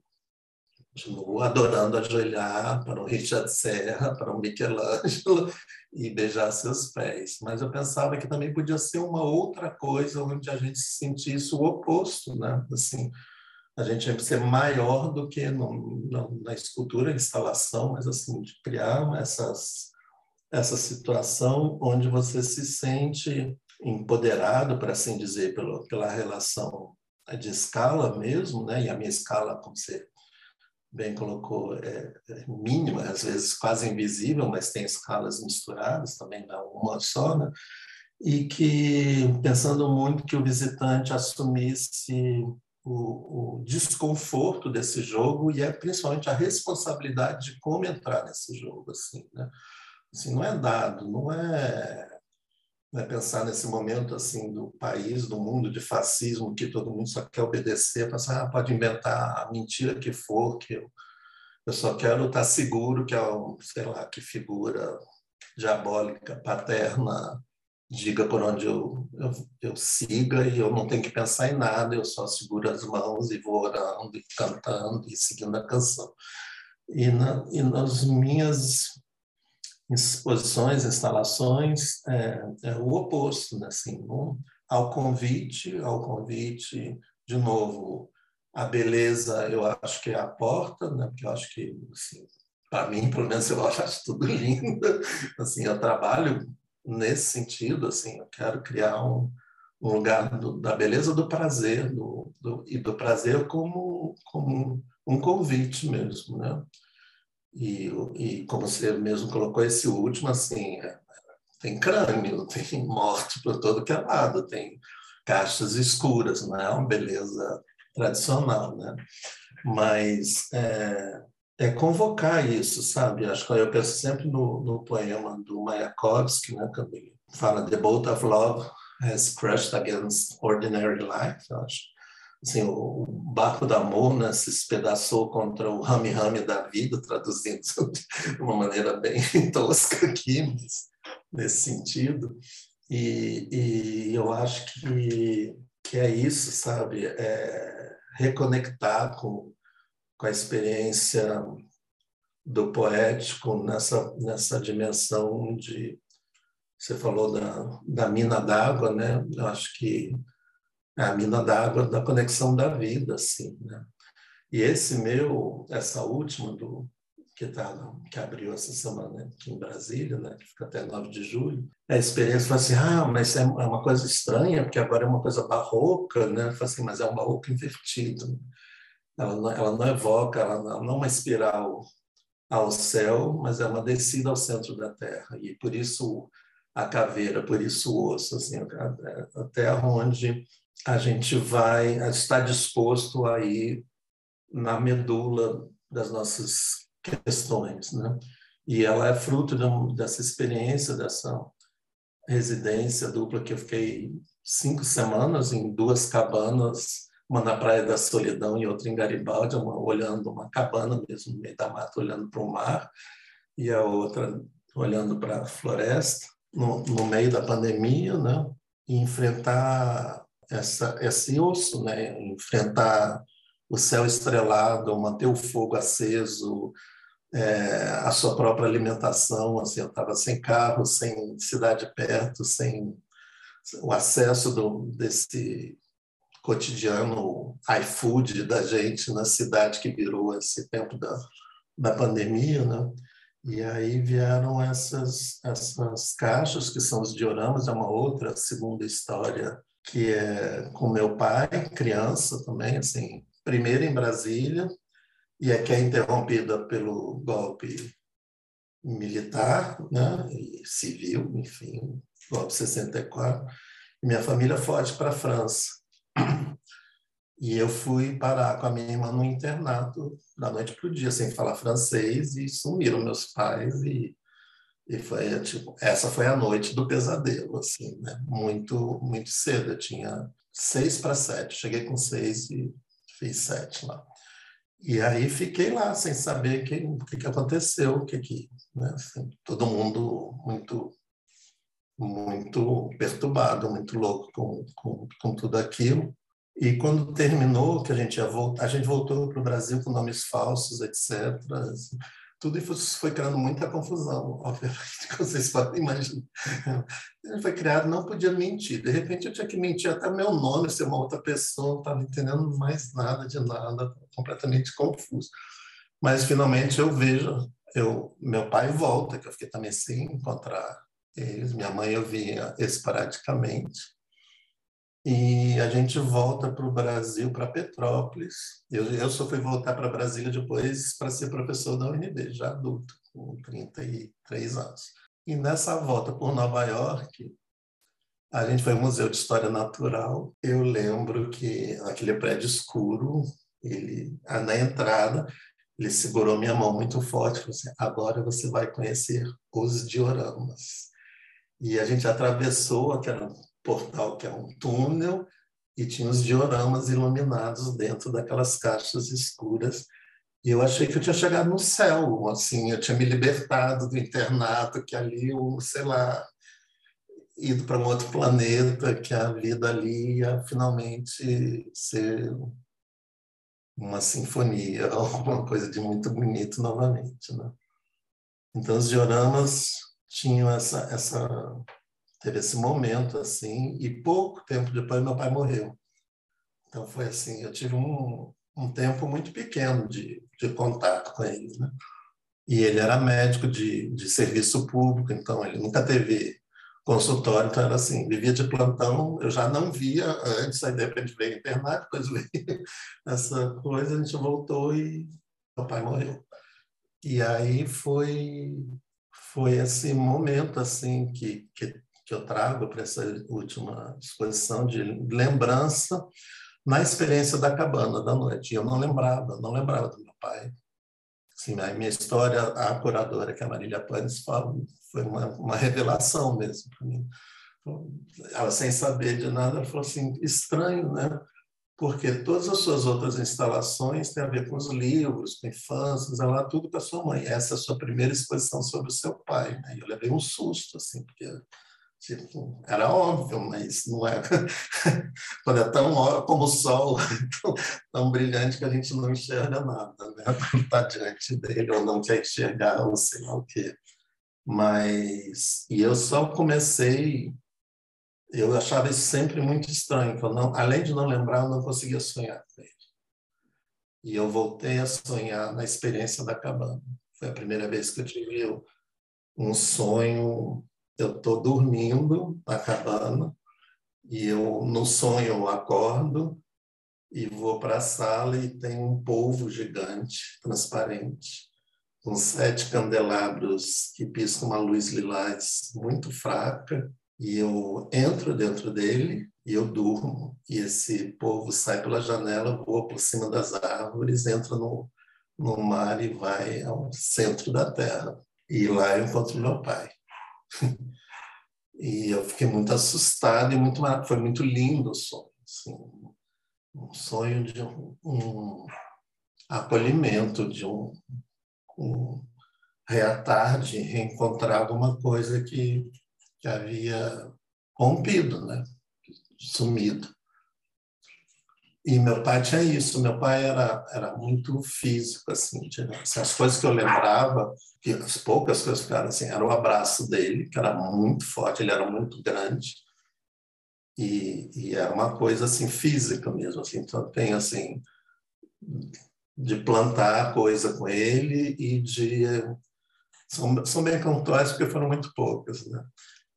Adorando ajoelhar para um Richard Serra, para um Michelangelo, e beijar seus pés. Mas eu pensava que também podia ser uma outra coisa onde a gente sentisse o oposto, né? Assim, a gente ia ser maior do que no, no, na escultura, instalação, mas assim, de criar essas, essa situação onde você se sente empoderado, para assim dizer, pelo, pela relação de escala mesmo, né? E a minha escala, como você bem colocou, é, é, mínima, às vezes quase invisível, mas tem escalas misturadas, também não uma só, né? e que, pensando muito que o visitante assumisse o, o, desconforto desse jogo e é principalmente a responsabilidade de como entrar nesse jogo, assim, né? Assim, não é dado, não é, não é pensar nesse momento assim do país, do mundo de fascismo que todo mundo só quer obedecer, pensar, ah, pode inventar a mentira que for, que eu, eu só quero estar seguro que é, sei lá, que figura diabólica, paterna, diga por onde eu, eu, eu, siga e eu não tenho que pensar em nada, eu só seguro as mãos e vou orando e cantando e seguindo a canção. E, na, e nas minhas exposições, instalações, é, é o oposto, né? assim, um, ao convite, ao convite, de novo, a beleza eu acho que é a porta, né? porque eu acho que, assim, para mim, pelo menos, eu acho tudo lindo, assim, eu trabalho nesse sentido, assim, eu quero criar um, um lugar do, da beleza do prazer do, do, e do prazer como, como um convite mesmo, né? E, e como você mesmo colocou esse último, assim, é, tem crânio, tem morte por todo que é lado, tem caixas escuras, não é uma beleza tradicional, né? Mas é, é convocar isso, sabe? Acho que eu penso sempre no, no poema do Mayakovsky, né, que fala The boat of love has crashed against ordinary life, acho. Assim, o barco da amor né, se espedaçou contra o rame-rame da vida, traduzindo de uma maneira bem tosca aqui, mas nesse sentido. E, e eu acho que, que é isso, sabe? É reconectar com com a experiência do poético nessa, nessa dimensão de. Você falou da, da mina d'água, né? Eu acho que a mina d'água da conexão da vida, assim, né? E esse meu, essa última do que tá, que abriu essa semana aqui em Brasília, né, que fica até 9 de julho, a experiência foi assim, ah, mas é, é uma coisa estranha, porque agora é uma coisa barroca, né? Foi assim, mas é um barroco invertido ela não, ela não evoca, ela não, não é uma espiral ao céu, mas é uma descida ao centro da Terra. E por isso a caveira, por isso o osso, assim, a, a terra onde a gente vai estar disposto a ir na medula das nossas questões, né? E ela é fruto de, dessa experiência, dessa residência dupla que eu fiquei cinco semanas em duas cabanas uma na Praia da Solidão e outra em Garibaldi, uma olhando uma cabana mesmo no meio da mata, olhando para o mar, e a outra olhando para a floresta, no, no, meio da pandemia, né? E enfrentar essa, esse osso, né? Enfrentar o céu estrelado, manter o fogo aceso, é, a sua própria alimentação, assim, eu estava sem carro, sem cidade perto, sem o acesso do, desse cotidiano iFood da gente na cidade que virou esse tempo da, da pandemia, né? E aí vieram essas, essas caixas, que são os dioramas, é uma outra segunda história, que é com meu pai, criança também, assim, primeiro em Brasília, e é que é interrompida pelo golpe militar, né, e civil, enfim, golpe 64, e minha família foge para a França. E eu fui parar com a minha irmã no internato da noite para o dia, sem falar francês, e sumiram meus pais. E, e foi, tipo, essa foi a noite do pesadelo, assim, né? Muito, muito cedo. Eu tinha seis para sete. Cheguei com seis e fiz sete lá. E aí fiquei lá, sem saber que, o que, que aconteceu, o que que... Né? Assim, todo mundo muito muito perturbado, muito louco com, com, com tudo aquilo. E quando terminou, que a gente ia voltar, a gente voltou para o Brasil com nomes falsos, etc. Tudo isso foi criando muita confusão, obviamente, vocês podem imaginar. Ele foi criado, não podia mentir. De repente eu tinha que mentir até meu nome, ser uma outra pessoa, não estava entendendo mais nada de nada, completamente confuso. Mas finalmente eu vejo, eu, meu pai volta, que eu fiquei também sem encontrar eles. Minha mãe eu via esporadicamente. E a gente volta para o Brasil, para Petrópolis. Eu, eu só fui voltar para Brasília depois para ser professor da UNB, já adulto, com 33 anos. E nessa volta por Nova York, a gente foi ao Museu de História Natural. Eu lembro que aquele prédio escuro, ele, na entrada, ele segurou minha mão muito forte e falou assim: agora você vai conhecer os dioramas. E a gente atravessou aquele portal, que é um túnel, e tinha os dioramas iluminados dentro daquelas caixas escuras. E eu achei que eu tinha chegado no céu, assim, eu tinha me libertado do internato, que ali, eu, sei lá. ido para um outro planeta, que a vida ali ia finalmente ser uma sinfonia, alguma coisa de muito bonito novamente, né? Então os dioramas tinham essa essa teve esse momento assim e pouco tempo depois meu pai morreu. Então foi assim, eu tive um, um tempo muito pequeno de, de contato com ele, né? E ele era médico de, de serviço público, então ele nunca teve consultório, então era assim, vivia de plantão, eu já não via antes, aí de repente veio internar, depois veio essa coisa, a gente voltou e meu pai morreu. E aí foi foi esse momento assim que, que, que eu trago para essa última exposição de lembrança na experiência da cabana da noite. Eu não lembrava, não lembrava do meu pai. Assim, a minha história, a curadora, que é a Marília Panes, fala, foi uma, uma revelação mesmo para mim. Ela, sem saber de nada, ela falou assim, estranho, né? Porque todas as suas outras instalações têm a ver com os livros, com infâncias, lá tudo com a sua mãe. Essa é a sua primeira exposição sobre o seu pai. Né? Eu levei um susto, assim, porque Tipo, era óbvio, mas não era. Quando é tão como o sol, tão, brilhante que a gente não enxerga nada, né? Está diante dele ou não quer enxergar, ou sei lá o quê. Mas. E eu só comecei. Eu achava isso sempre muito estranho. Eu não, além de não lembrar, eu não conseguia sonhar com ele. E eu voltei a sonhar na experiência da cabana. Foi a primeira vez que eu tive um sonho eu estou dormindo na cabana e eu no sonho eu acordo e vou para a sala e tem um polvo gigante, transparente, com sete candelabros que piscam uma luz lilás muito fraca e eu entro dentro dele e eu durmo e esse polvo sai pela janela, voa por cima das árvores, entra no, no mar e vai ao centro da terra. E lá eu encontro meu pai. e eu fiquei muito assustado e muito foi muito lindo o sonho, assim, um sonho de um, um acolhimento, de um, um reatar, de reencontrar alguma coisa que, que havia rompido, né? sumido. E meu pai tinha isso, meu pai era, era muito físico, assim, as coisas que eu lembrava, que as poucas coisas eram assim, era o abraço dele, que era muito forte, ele era muito grande, e, e era uma coisa, assim, física mesmo, assim, então tem, assim, de plantar coisa com ele e de... São, são bem pontuais porque foram muito poucas, né?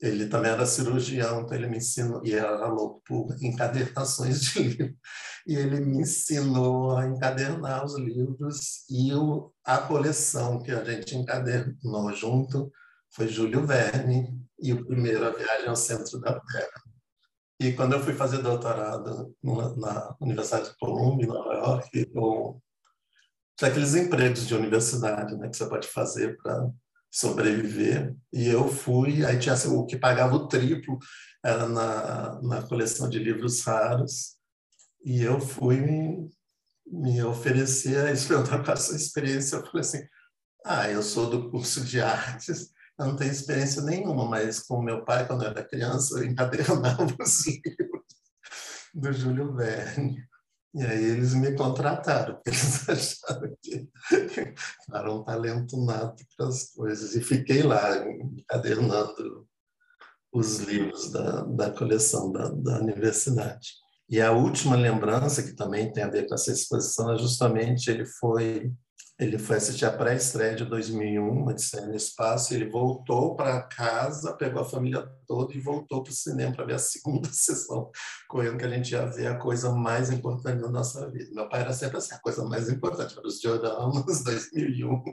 Ele também era cirurgião, então ele me ensinou, e era louco por encadernações de livros, e ele me ensinou a encadernar os livros, e o, a coleção que a gente encadernou junto foi Júlio Verne, e o primeiro, A Viagem ao Centro da Terra. E quando eu fui fazer doutorado na Universidade de Columbia, em Nova York, eu, aqueles empregos de universidade né, que você pode fazer para sobreviver. E eu fui, aí tinha assim, o que pagava o triplo era na, na coleção de livros raros. E eu fui me, me oferecer a experimentar com essa experiência. Eu falei assim: ah, eu sou do curso de artes, eu não tenho experiência nenhuma, mas com meu pai, quando eu era criança, eu encadernava os livros do Júlio Verne. E aí eles me contrataram, porque eles acharam que era um talento nato para as coisas. E fiquei lá, encadernando os livros da, da coleção da, da universidade. E a última lembrança, que também tem a ver com essa exposição, é justamente ele foi ele foi assistir a pré-estreia de 2001, Odisseia no Espaço, ele voltou para casa, pegou a família toda e voltou para o cinema para ver a segunda sessão, correndo que a gente ia ver a coisa mais importante da nossa vida. Meu pai era sempre assim, a coisa mais importante, para os dioramas, 2001,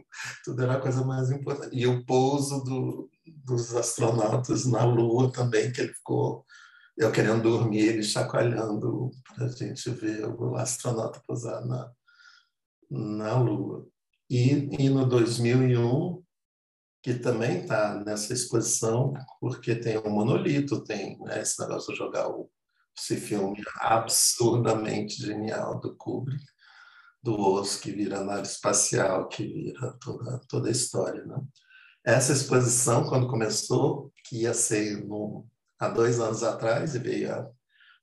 tudo era a coisa mais importante. E o pouso do, dos astronautas na Lua também, que ele ficou eu querendo dormir, ele chacoalhando para a gente ver o astronauta pousar na, na Lua. E, e no 2001, que também está nessa exposição, porque tem um monolito, tem né, esse negócio de jogar o, esse filme absurdamente genial do Kubrick, do osso que vira nave espacial, que vira toda, toda a história. Né? Essa exposição, quando começou, que ia ser no, há dois anos atrás e veio a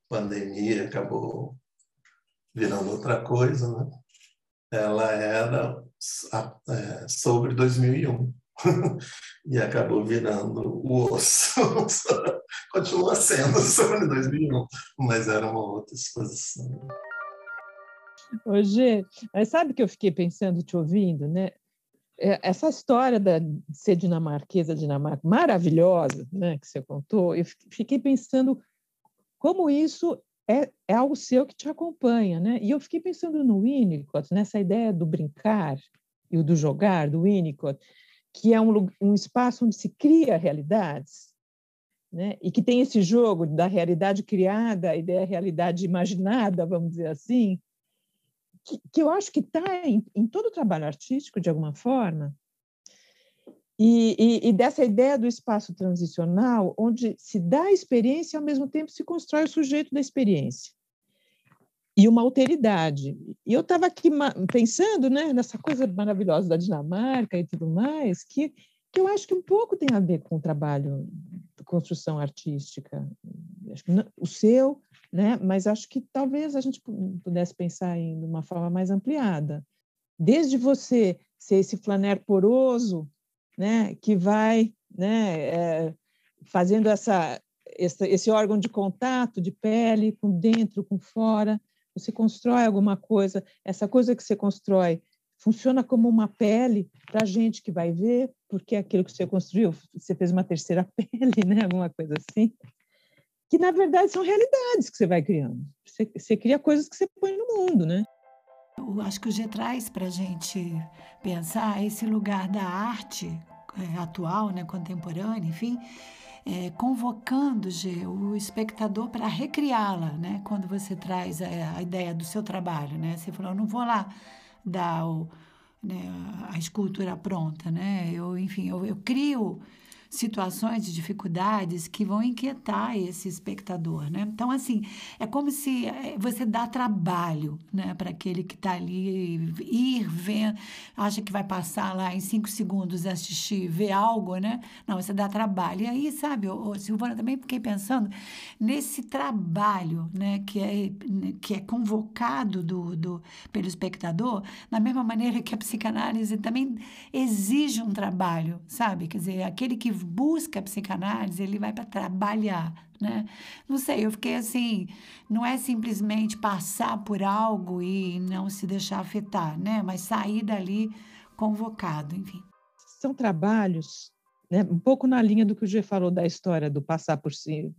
pandemia, acabou virando outra coisa, né? Ela era é, sobre 2001 e acabou virando o osso. Continua sendo sobre 2001, mas era uma outra exposição. Hoje, mas sabe que eu fiquei pensando, te ouvindo, né? É, essa história da, de ser dinamarquesa, Dinamarca, maravilhosa, né, que você contou, eu fiquei pensando como isso é, é algo seu que te acompanha, né? E eu fiquei pensando no Winnicott, nessa ideia do brincar e do jogar, do Winnicott, que é um, um espaço onde se cria realidades, né? E que tem esse jogo da realidade criada e da realidade imaginada, vamos dizer assim, que, que eu acho que está em, em, todo o trabalho artístico, de alguma forma, e, e, e, dessa ideia do espaço transicional, onde se dá a experiência e, ao mesmo tempo, se constrói o sujeito da experiência. E uma alteridade. E eu estava aqui pensando né, nessa coisa maravilhosa da Dinamarca e tudo mais, que, que eu acho que um pouco tem a ver com o trabalho de construção artística. O seu, né? mas acho que talvez a gente pudesse pensar em uma forma mais ampliada. Desde você ser esse flaner poroso, né, que vai né, é, fazendo essa, esse, esse órgão de contato de pele com dentro, com fora, você constrói alguma coisa, essa coisa que você constrói funciona como uma pele para a gente que vai ver, porque é aquilo que você construiu, você fez uma terceira pele, né? alguma coisa assim que na verdade são realidades que você vai criando. Você, você cria coisas que você põe no mundo, né? Eu acho que o G traz para a gente pensar esse lugar da arte é, atual, né, contemporânea, enfim, é, convocando o espectador para recriá-la, né? Quando você traz a, a, ideia do seu trabalho, né? Você falou, eu não vou lá dar o, né, a escultura pronta, né? Eu, enfim, eu, eu crio situações de dificuldades que vão inquietar esse espectador, né? Então, assim, é como se eh, você dá trabalho, né, para aquele que está ali ir vendo, acha que vai passar lá em cinco segundos assistir, ver algo, né? Não, você dá trabalho. E aí, sabe, ô, Silvana, também fiquei pensando nesse trabalho, né, que é, que é convocado do, do, pelo espectador, da mesma maneira que a psicanálise também exige um trabalho, sabe? Quer dizer, aquele que busca a psicanálise, ele vai para trabalhar, né? Não sei, eu fiquei assim, não é simplesmente passar por algo e não se deixar afetar, né? Mas sair dali convocado, enfim. São trabalhos, né? Um pouco na linha do que o G falou da história do passar por,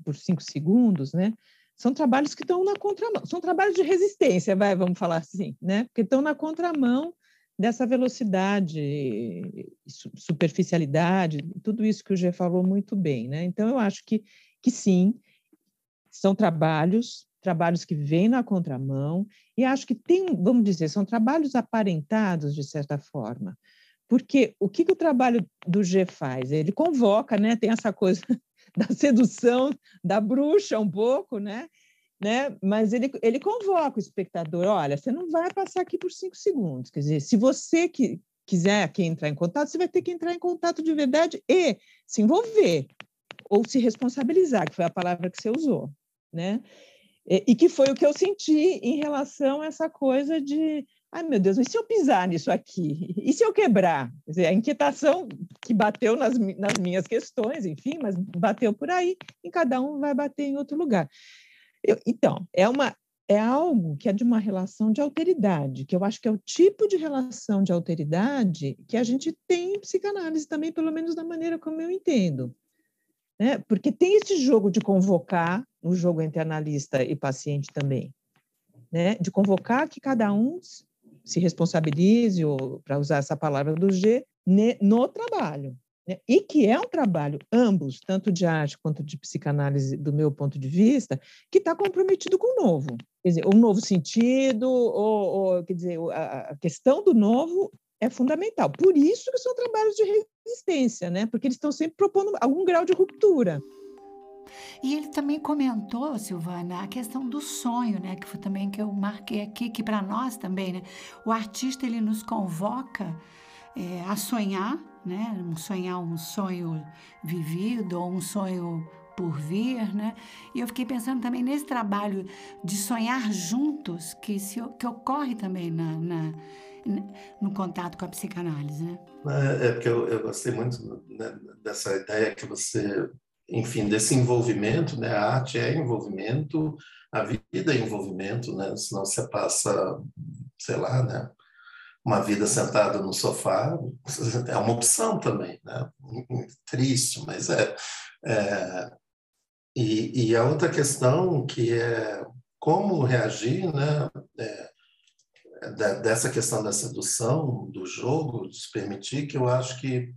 por cinco segundos, né? São trabalhos que estão na contramão, são trabalhos de resistência, vai, vamos falar assim, né? Porque estão na contramão dessa velocidade, superficialidade, tudo isso que o Gê falou muito bem, né? Então eu acho que que sim, são trabalhos, trabalhos que vêm na contramão e acho que tem, vamos dizer, são trabalhos aparentados de certa forma. Porque o que, que o trabalho do G faz? Ele convoca, né? Tem essa coisa da sedução da bruxa um pouco, né? Né? Mas ele, ele convoca o espectador: olha, você não vai passar aqui por cinco segundos. Quer dizer, se você que quiser aqui entrar em contato, você vai ter que entrar em contato de verdade e se envolver ou se responsabilizar, que foi a palavra que você usou, né? E, e que foi o que eu senti em relação a essa coisa de Ai, meu Deus, e se eu pisar nisso aqui? E se eu quebrar? Quer dizer, a inquietação que bateu nas, nas minhas questões, enfim, mas bateu por aí, e cada um vai bater em outro lugar. Eu, então, é, uma, é algo que é de uma relação de alteridade, que eu acho que é o tipo de relação de alteridade que a gente tem em psicanálise também, pelo menos da maneira como eu entendo. Né? Porque tem esse jogo de convocar, o jogo entre analista e paciente também, né? de convocar que cada um se responsabilize, para usar essa palavra do G, no trabalho? E que é um trabalho, ambos, tanto de arte quanto de psicanálise, do meu ponto de vista, que está comprometido com o novo. Quer dizer, um novo sentido, ou, ou quer dizer, a, questão do novo é fundamental. Por isso que são trabalhos de resistência, né? porque eles estão sempre propondo algum grau de ruptura. E ele também comentou, Silvana, a questão do sonho, né, que foi também que eu marquei aqui, que para nós também, né, o artista ele nos convoca é, a sonhar, né? Um sonhar um sonho vivido ou um sonho por vir, né? E eu fiquei pensando também nesse trabalho de sonhar juntos que, se, que ocorre também na, na no contato com a psicanálise, né? É, é porque eu, eu gostei muito né, dessa ideia que você, enfim, desse envolvimento, né? A arte é envolvimento, a vida é envolvimento, né? Senão você passa, sei lá, né? Uma vida sentada no sofá é uma opção também, né? Triste, mas é, é e, e, a outra questão que é como reagir, né? É, dessa questão da sedução, do jogo, de se permitir, que eu acho que,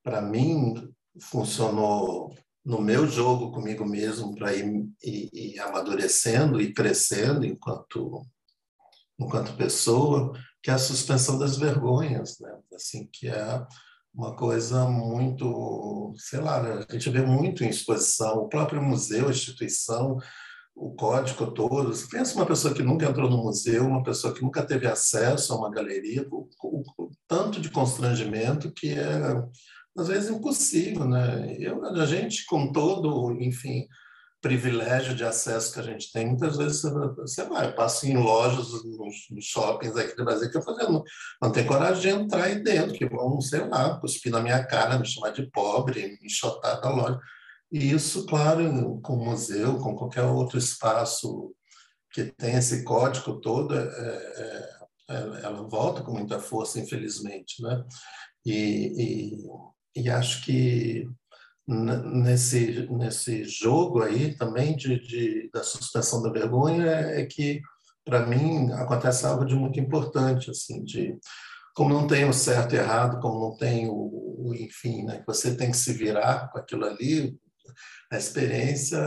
para mim, funcionou no meu jogo comigo mesmo para ir, ir, ir, amadurecendo e crescendo enquanto enquanto pessoa, que é a suspensão das vergonhas, né? Assim, que é uma coisa muito, sei lá, a gente vê muito em exposição, o próprio museu, a instituição, o código todo. Você pensa uma pessoa que nunca entrou no museu, uma pessoa que nunca teve acesso a uma galeria, o, o, o tanto de constrangimento que é, às vezes, impossível. Né? Eu, a gente, com todo, enfim, privilégio de acesso que a gente tem, muitas vezes você vai, eu passo em lojas, nos, nos shoppings aqui do Brasil, que eu fazendo, não tem coragem de entrar aí dentro, que vão, sei lá, cuspir na minha cara, me chamar de pobre, me enxotar da loja. E isso, claro, com o museu, com qualquer outro espaço que tem esse código todo, é, é, é, ela volta com muita força, infelizmente. Né? E, e, e acho que nesse, nesse jogo aí também de, de da suspensão da vergonha é, que, para mim, acontece algo de muito importante, assim, de como não tem o certo e errado, como não tem o, o enfim, né, você tem que se virar com aquilo ali, a experiência,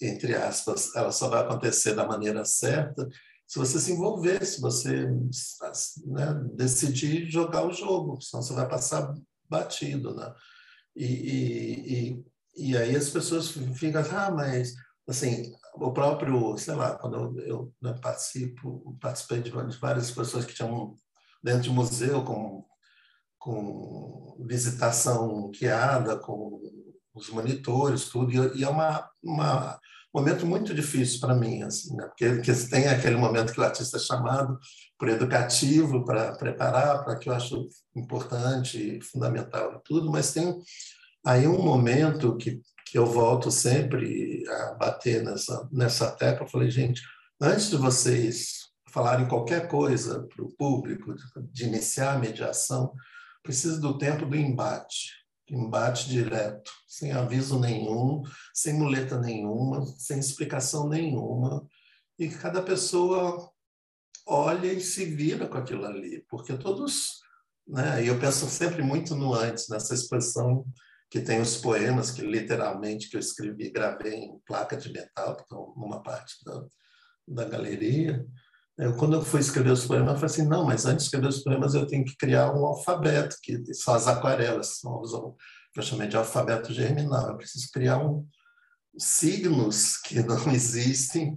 entre aspas, ela só vai acontecer da maneira certa se você se envolver, se você né, decidir jogar o jogo, senão você vai passar batido, né? E, e, e, e aí as pessoas ficam assim, ah, mas assim, o próprio, sei lá, quando eu, eu né, participo, participei de, várias pessoas que tinham dentro de museu com, com visitação guiada, com os monitores, tudo, e, é uma, uma um momento muito difícil para mim, assim, né? porque, porque tem aquele momento que o artista é chamado por educativo para preparar, para que eu acho importante, fundamental tudo, mas tem aí um momento que, que eu volto sempre a bater nessa, nessa tecla, eu falei, gente, antes de vocês falarem qualquer coisa para o público, de, de iniciar a mediação, precisa do tempo do embate, embate direto, sem aviso nenhum, sem muleta nenhuma, sem explicação nenhuma, e cada pessoa olha e se vira com aquilo ali, porque todos, né? E eu penso sempre muito no antes, nessa expressão que tem os poemas que literalmente que eu escrevi, gravei em placa de metal, que estão numa parte da, da galeria. Eu, quando eu fui escrever os poemas, eu falei assim, não, mas antes de escrever os poemas eu tenho que criar um alfabeto, que são as aquarelas, são os, eu chamei de alfabeto germinal. Eu preciso criar um, signos que não existem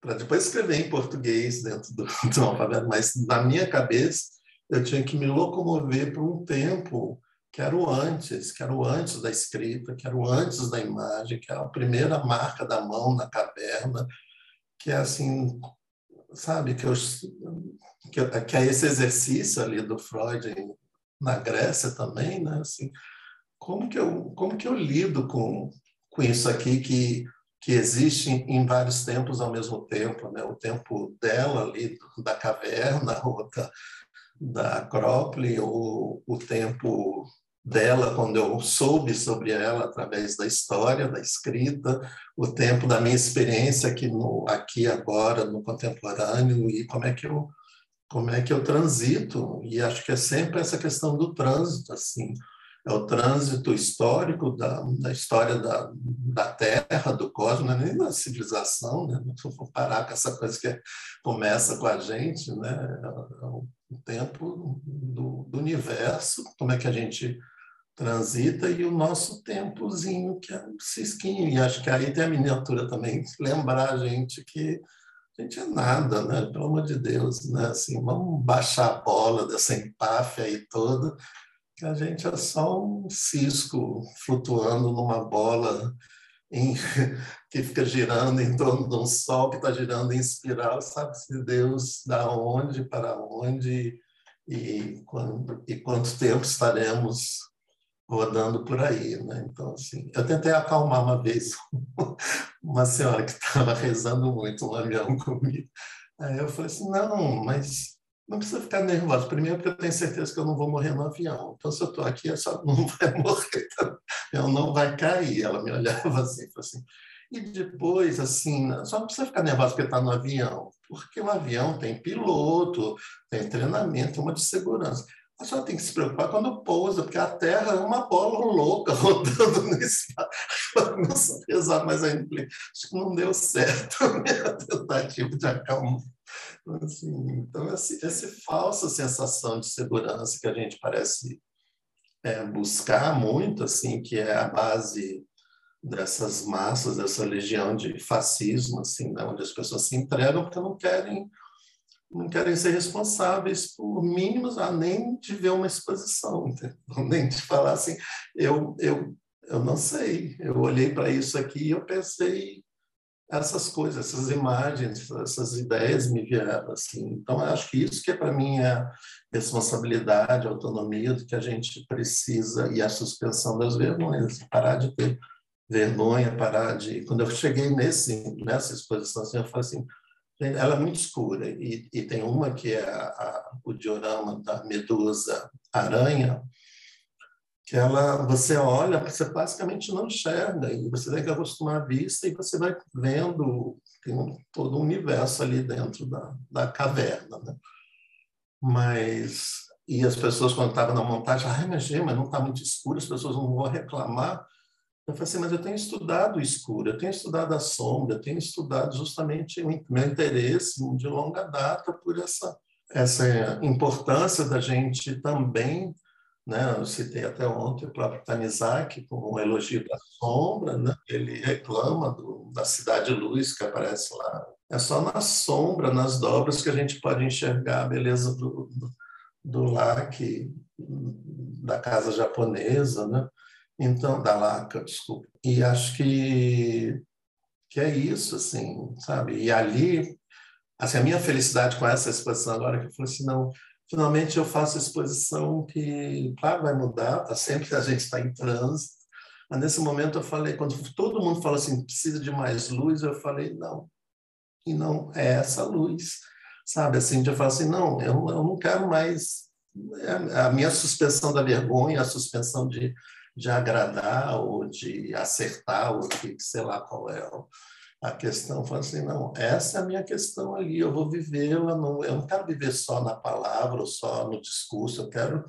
para depois escrever em português dentro do, do alfabeto, mas na minha cabeça eu tinha que me locomover para um tempo que era o antes, que era o antes da escrita, que era o antes da imagem, que era a primeira marca da mão na caverna, que é assim sabe, que, eu, que, que é esse exercício ali do Freud na Grécia também, né? Assim, como que eu, como que eu lido com, com isso aqui que, que existe em vários tempos ao mesmo tempo, né? O tempo dela ali, da caverna, ou da, da Acrópole, o, o tempo dela quando eu soube sobre ela através da história, da escrita, o tempo da minha experiência aqui no aqui agora no contemporâneo e como é que eu como é que eu transito e acho que é sempre essa questão do trânsito assim é o trânsito histórico da, da história da, da Terra, do cosmos, não é nem da civilização, né? se for parar com essa coisa que começa com a gente, né? é o tempo do, do universo, como é que a gente transita e o nosso tempozinho, que é um cisquinho. E acho que aí tem a miniatura também, lembrar a gente que a gente é nada, né? Pelo amor de Deus, né? Assim, vamos baixar a bola dessa empáfia aí toda, que a gente é só um cisco flutuando numa bola em, que fica girando em torno de um sol que está girando em espiral, sabe-se Deus da onde, para onde e, quando, e quanto tempo estaremos rodando por aí, né? Então, assim, eu tentei acalmar uma vez uma senhora que estava rezando muito um avião comigo. Aí eu falei assim, não, mas não precisa ficar nervosa. Primeiro, porque eu tenho certeza que eu não vou morrer no avião. Então, se eu estou aqui, eu só não vai morrer, eu não vai cair. Ela me olhava assim, assim. E depois, assim, só não precisa ficar nervosa porque está no avião, porque o avião tem piloto, tem treinamento, uma de segurança. A senhora tem que se preocupar quando pousa, porque a Terra é uma bola louca rodando no espaço. Ela começou a pesar mais ainda. Acho que não deu certo a minha tentativa de acalmar. Assim, então, essa falsa sensação de segurança que a gente parece é, buscar muito, assim, que é a base dessas massas, dessa legião de fascismo, assim, né, onde as pessoas se entregam porque não querem não querem ser responsáveis por mínimos, a nem de ver uma exposição, entendeu? nem de falar assim, eu, eu, eu não sei, eu olhei para isso aqui e eu pensei essas coisas, essas imagens, essas ideias me vieram assim. Então, acho que isso que é para mim é responsabilidade, autonomia do que a gente precisa e a suspensão das vergonhas, parar de ter vergonha, parar de... Quando eu cheguei nesse, nessa exposição, assim, eu falei assim, ela é muito escura e, e tem uma que é a, a, o diorama da medusa aranha, que ela você olha, você basicamente não enxerga e você tem que acostumar a vista e você vai vendo tem um, todo um universo ali dentro da, da caverna, né? Mas e as pessoas quando estavam na montagem, ai, mas, mas não está muito escuro, as pessoas não vão reclamar. Eu falei assim, mas eu tenho estudado o escuro, eu tenho estudado a sombra, eu tenho estudado justamente o meu interesse de longa data por essa essa importância da gente também né? Eu citei até ontem o próprio Tanizaki com um elogio da sombra, né? ele reclama do, da cidade luz que aparece lá. É só na sombra, nas dobras, que a gente pode enxergar a beleza do, do, do laque da casa japonesa, né? Então, da laca, desculpa. E acho que, que é isso, assim, sabe? E ali, assim, a minha felicidade com essa exposição agora, que eu falei assim, não, Finalmente eu faço exposição que, claro, vai mudar, tá? sempre a gente está em trânsito, mas nesse momento eu falei, quando todo mundo fala assim, precisa de mais luz, eu falei, não, e não é essa luz, sabe? Assim, eu falo assim, não, eu, eu não quero mais é, a minha suspensão da vergonha, a suspensão de, de agradar ou de acertar, ou de sei lá qual é a questão, fala assim, não, essa é a minha questão ali, eu vou vivê-la, não, eu não quero viver só na palavra ou só no discurso, eu quero,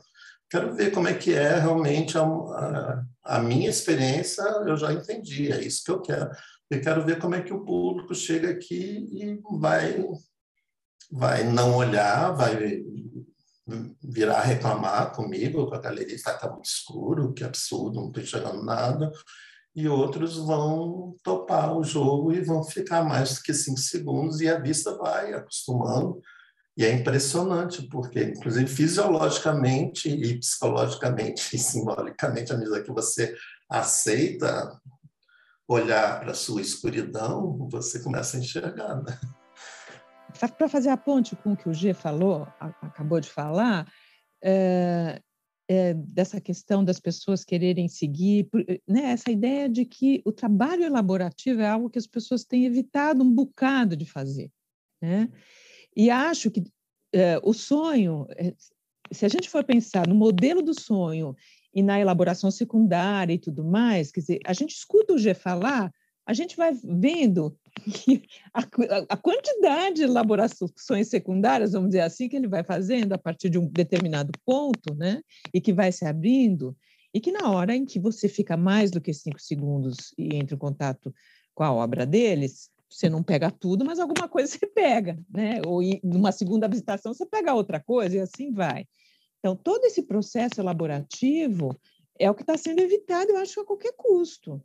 quero ver como é que é realmente a, a, a minha experiência, eu já entendi, é isso que eu quero. Eu quero ver como é que o público chega aqui e vai, vai não olhar, vai virar reclamar comigo, com a galeria está tá muito escuro, que absurdo, não estou enxergando nada e outros vão topar o jogo e vão ficar mais que cinco segundos e a vista vai acostumando. E é impressionante, porque, inclusive, fisiologicamente e psicologicamente e simbolicamente, à medida que você aceita olhar para a sua escuridão, você começa a enxergar. Né? Para fazer a ponte com o que o G falou, acabou de falar, é, é, dessa questão das pessoas quererem seguir, né, essa ideia de que o trabalho elaborativo é algo que as pessoas têm evitado um bocado de fazer. Né? E acho que é, o sonho, se a gente for pensar no modelo do sonho e na elaboração secundária e tudo mais, quer dizer, a gente escuta o G falar, a gente vai vendo a, a, quantidade de elaborações secundárias, vamos dizer assim, que ele vai fazendo a partir de um determinado ponto, né? E que vai se abrindo, e que na hora em que você fica mais do que cinco segundos e entra em contato com a obra deles, você não pega tudo, mas alguma coisa você pega, né? Ou em uma segunda visitação você pega outra coisa e assim vai. Então, todo esse processo elaborativo é o que está sendo evitado, eu acho, a qualquer custo.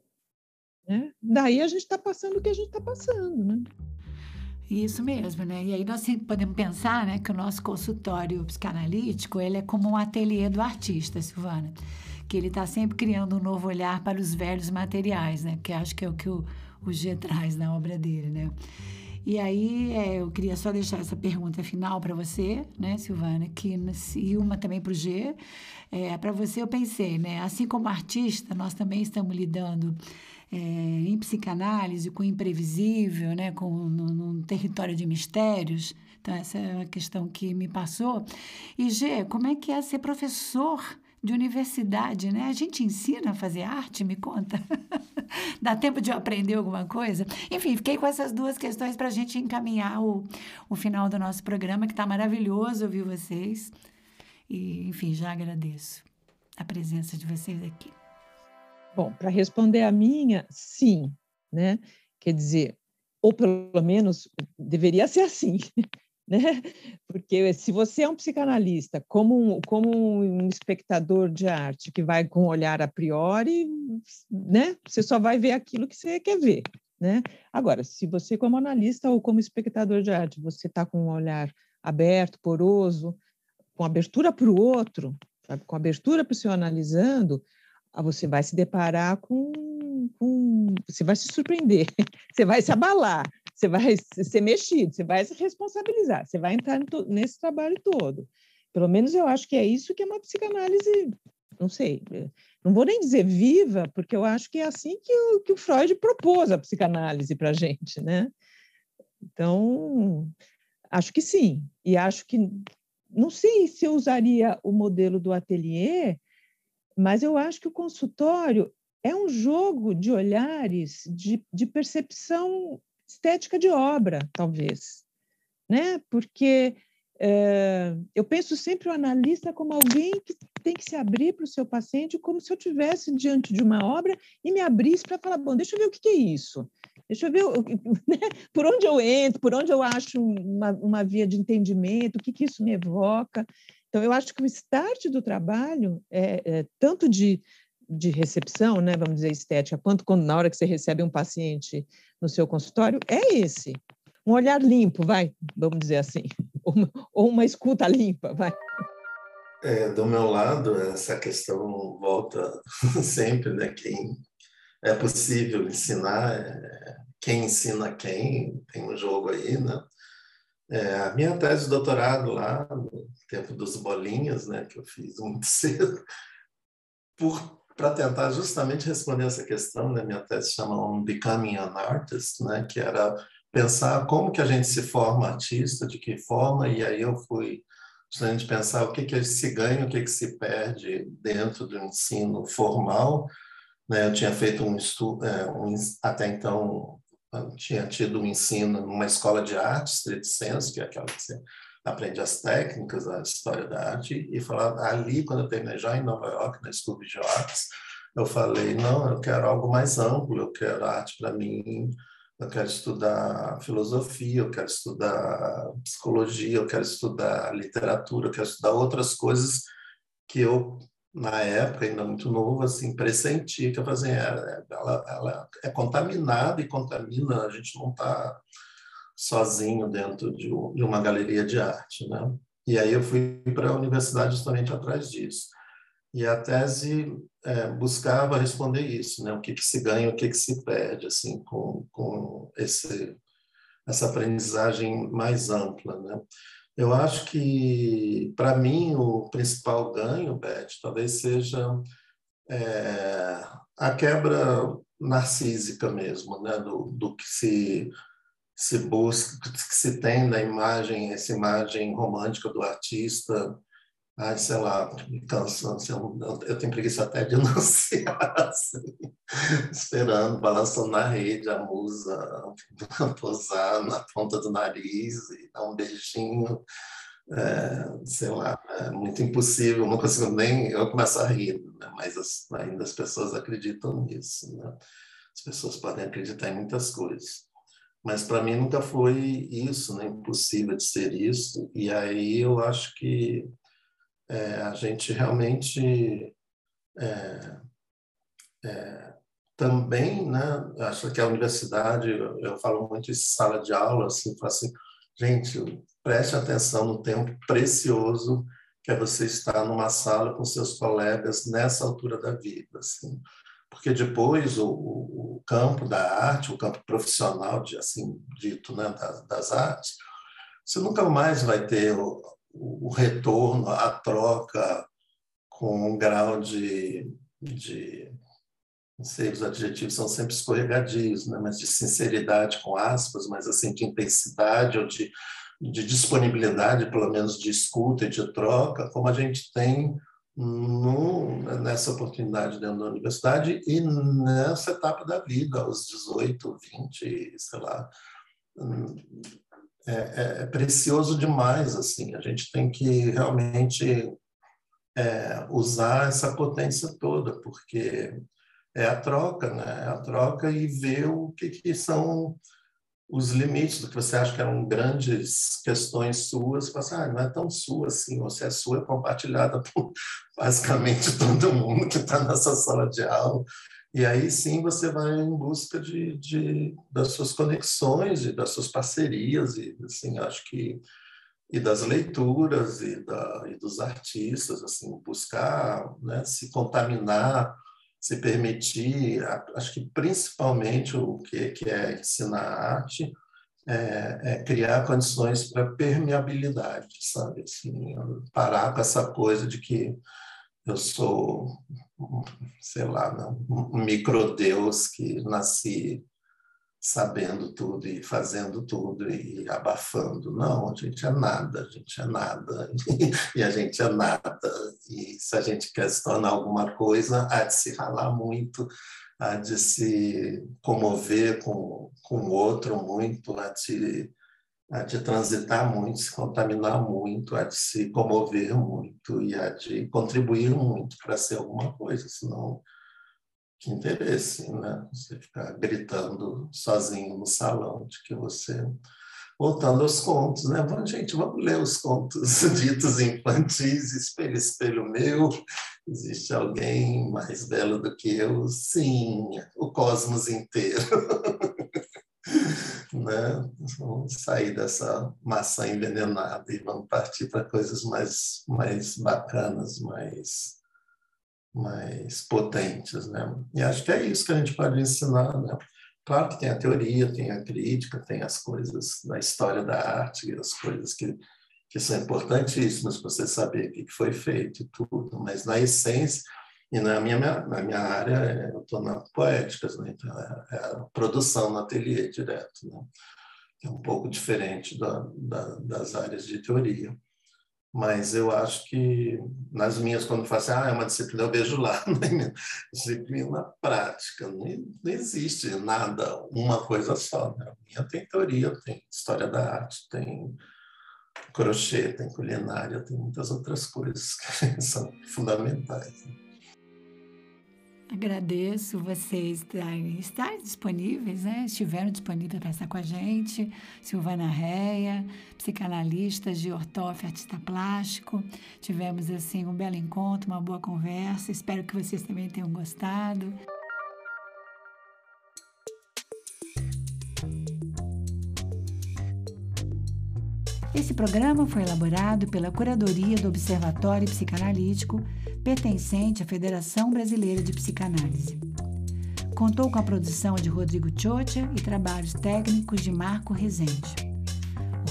Né? Daí a gente está passando o que a gente está passando, né? Isso mesmo, né? E aí nós podemos pensar, né, que o nosso consultório psicanalítico ele é como um ateliê do artista, Silvana, que ele está sempre criando um novo olhar para os velhos materiais, né? Que acho que é o que o, o G traz na obra dele, né? E aí é, eu queria só deixar essa pergunta final para você, né, Silvana, que, e uma também para o G. É, para você eu pensei, né, assim como artista, nós também estamos lidando é, em psicanálise com o imprevisível, né, com num território de mistérios. Então essa é uma questão que me passou. E G, como é que é ser professor de universidade, né? A gente ensina a fazer arte, me conta. Dá tempo de eu aprender alguma coisa? Enfim, fiquei com essas duas questões para a gente encaminhar o, o final do nosso programa, que está maravilhoso ouvir vocês. E, enfim, já agradeço a presença de vocês aqui. Bom, para responder a minha, sim, né? Quer dizer, ou pelo menos deveria ser assim, né? Porque se você é um psicanalista, como um, como um espectador de arte que vai com um olhar a priori, né? Você só vai ver aquilo que você quer ver, né? Agora, se você como analista ou como espectador de arte, você está com um olhar aberto, poroso, com abertura para o outro, com abertura para o seu analisando, você vai se deparar com, com, você vai se surpreender, você vai se abalar, você vai ser mexido, você vai se responsabilizar, você vai entrar nesse trabalho todo. Pelo menos eu acho que é isso que é uma psicanálise, não sei, eh, não vou nem dizer viva, porque eu acho que é assim que o, que o Freud propôs a psicanálise para a gente, né? Então, acho que sim. E acho que, não sei se eu usaria o modelo do ateliê, mas eu acho que o consultório é um jogo de olhares, de, de percepção estética de obra, talvez, né? Porque é, eu penso sempre o analista como alguém que tem que se abrir para o seu paciente, como se eu tivesse diante de uma obra e me abrisse para falar, bom, deixa eu ver o que, é isso, deixa eu ver né? por onde eu entro, por onde eu acho uma, uma via de entendimento, o que, que isso me evoca. Então, eu acho que o start do trabalho é, é tanto de de recepção, né, vamos dizer, estética, quanto quando, na hora que você recebe um paciente no seu consultório, é esse. Um olhar limpo, vai, vamos dizer assim, ou uma, ou uma escuta limpa, vai. É, do meu lado, essa questão volta sempre, né? Quem é possível ensinar, é, quem ensina quem, tem um jogo aí, né? É, a minha tese de doutorado lá, no tempo dos bolinhas, né, que eu fiz muito cedo, para tentar justamente responder essa questão, né? minha tese chama um Becoming an Artist, né? que era pensar como que a gente se forma artista, de que forma, e aí eu fui justamente pensar o que que se ganha, o que que se perde dentro do ensino formal. Né? Eu tinha feito um estudo, é, um, até então tinha tido um ensino numa escola de arte, street que é aquela que você aprende as técnicas, a história da arte, e falar ali, quando eu terminei já em Nova York, na School de Arts, eu falei, não, eu quero algo mais amplo, eu quero arte para mim, eu quero estudar filosofia, eu quero estudar psicologia, eu quero estudar literatura, eu quero estudar outras coisas que eu, na época, ainda muito novo, assim, pressenti que eu fazia, é, ela, ela é contaminada e contamina, a gente não está sozinho dentro de, uma galeria de arte, né? E aí eu fui para a universidade justamente atrás disso. E a tese é, buscava responder isso, né? O que, que se ganha, o que, que se perde, assim, com, com esse, essa aprendizagem mais ampla, né? Eu acho que, para mim, o principal ganho, Beth, talvez seja é, a quebra narcísica mesmo, né? do, do que se se busca, que se tem da imagem, essa imagem romântica do artista, ai, sei lá, me cansa, assim, eu tenho preguiça até de anunciar, assim, esperando, balançando na rede a musa, posar na ponta do nariz e dar um beijinho, é, sei lá, é muito impossível, não consigo nem, eu começo a rir, né? mas as, ainda as pessoas acreditam nisso, né? as pessoas podem acreditar em muitas coisas mas para mim nunca foi isso, né? impossível de ser isso. E aí eu acho que é, a gente realmente é, é, também, né? Acho que a universidade, eu, falo muito em sala de aula, assim, falo assim, gente, preste atenção no tempo precioso que é você estar numa sala com seus colegas nessa altura da vida, assim. Porque depois o, o campo da arte, o campo profissional, de, assim dito, né, das, das artes, você nunca mais vai ter o, retorno, a troca com um grau de, de não sei, os adjetivos são sempre escorregadios, né? mas de sinceridade com aspas, mas assim de intensidade ou de, de disponibilidade, pelo menos de escuta e de troca, como a gente tem no, nessa oportunidade dentro da universidade e nessa etapa da vida, aos 18, 20, sei lá. É, é, é precioso demais, assim, a gente tem que realmente é, usar essa potência toda, porque é a troca, né? É a troca e ver o que, que são os limites do que você acha que eram grandes questões suas, você fala assim, ah, não é tão sua assim, ou se é sua, é compartilhada por basicamente todo mundo que está nessa sala de aula. E aí sim você vai em busca de, de, das suas conexões e das suas parcerias, e assim, acho que e das leituras e, da, e dos artistas, assim, buscar né, se contaminar se permitir, acho que principalmente o que, que é ensinar arte, é, é criar condições para permeabilidade, sabe? Assim, parar com essa coisa de que eu sou, sei lá, um microdeus que nasci sabendo tudo e fazendo tudo e abafando. Não, a gente é nada, a gente é nada, e a gente é nada. E se a gente quer se tornar alguma coisa, há de se ralar muito, há de se comover com, com o outro muito, há de, há de transitar muito, se contaminar muito, há de se comover muito e há de contribuir muito para ser alguma coisa, senão que interesse, né? Você ficar gritando sozinho no salão de que você voltando aos contos, né? Vamos, gente, vamos ler os contos ditos infantis, espelho, espelho meu. Existe alguém mais belo do que eu? Sim, o cosmos inteiro. né? Vamos sair dessa maçã envenenada e vamos partir para coisas mais, mais bacanas, mais mais potentes, né? E acho que é isso que a gente pode ensinar, né? Claro que tem a teoria, tem a crítica, tem as coisas da história da arte, as coisas que, que são importantíssimas para você saber o que foi feito e tudo, mas na essência, e na minha, na minha área, eu estou na poéticas, né? então é, é, a produção no ateliê direto, né? é um pouco diferente da, da, das áreas de teoria mas eu acho que nas minhas, quando faço assim, ah, é uma disciplina, eu vejo lá, né? disciplina prática, não, não, existe nada, uma coisa só. Né? A minha tem teoria, tem história da arte, tem crochê, tem culinária, tem muitas outras coisas que são fundamentais. Né? Agradeço vocês estarem, estarem disponíveis, né? estiveram disponíveis para estar com a gente. Silvana Reia, psicanalista, Giortoff, artista plástico. Tivemos assim um belo encontro, uma boa conversa. Espero que vocês também tenham gostado. Esse programa foi elaborado pela Curadoria do Observatório Psicanalítico, pertencente à Federação Brasileira de Psicanálise. Contou com a produção de Rodrigo Chotia e trabalhos técnicos de Marco Rezende.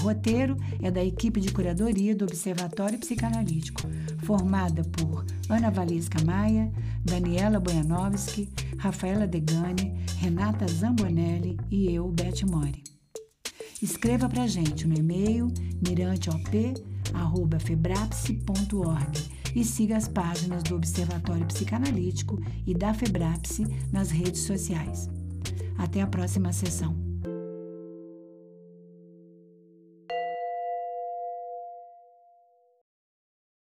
O roteiro é da equipe de curadoria do Observatório Psicanalítico, formada por Ana Valesca Maia, Daniela Bojanovski, Rafaela Degani, Renata Zambonelli e eu, Beth Mori. Escreva para a gente no e-mail miranteop.febrapse.org e siga as páginas do Observatório Psicanalítico e da Febrapse nas redes sociais. Até a próxima sessão.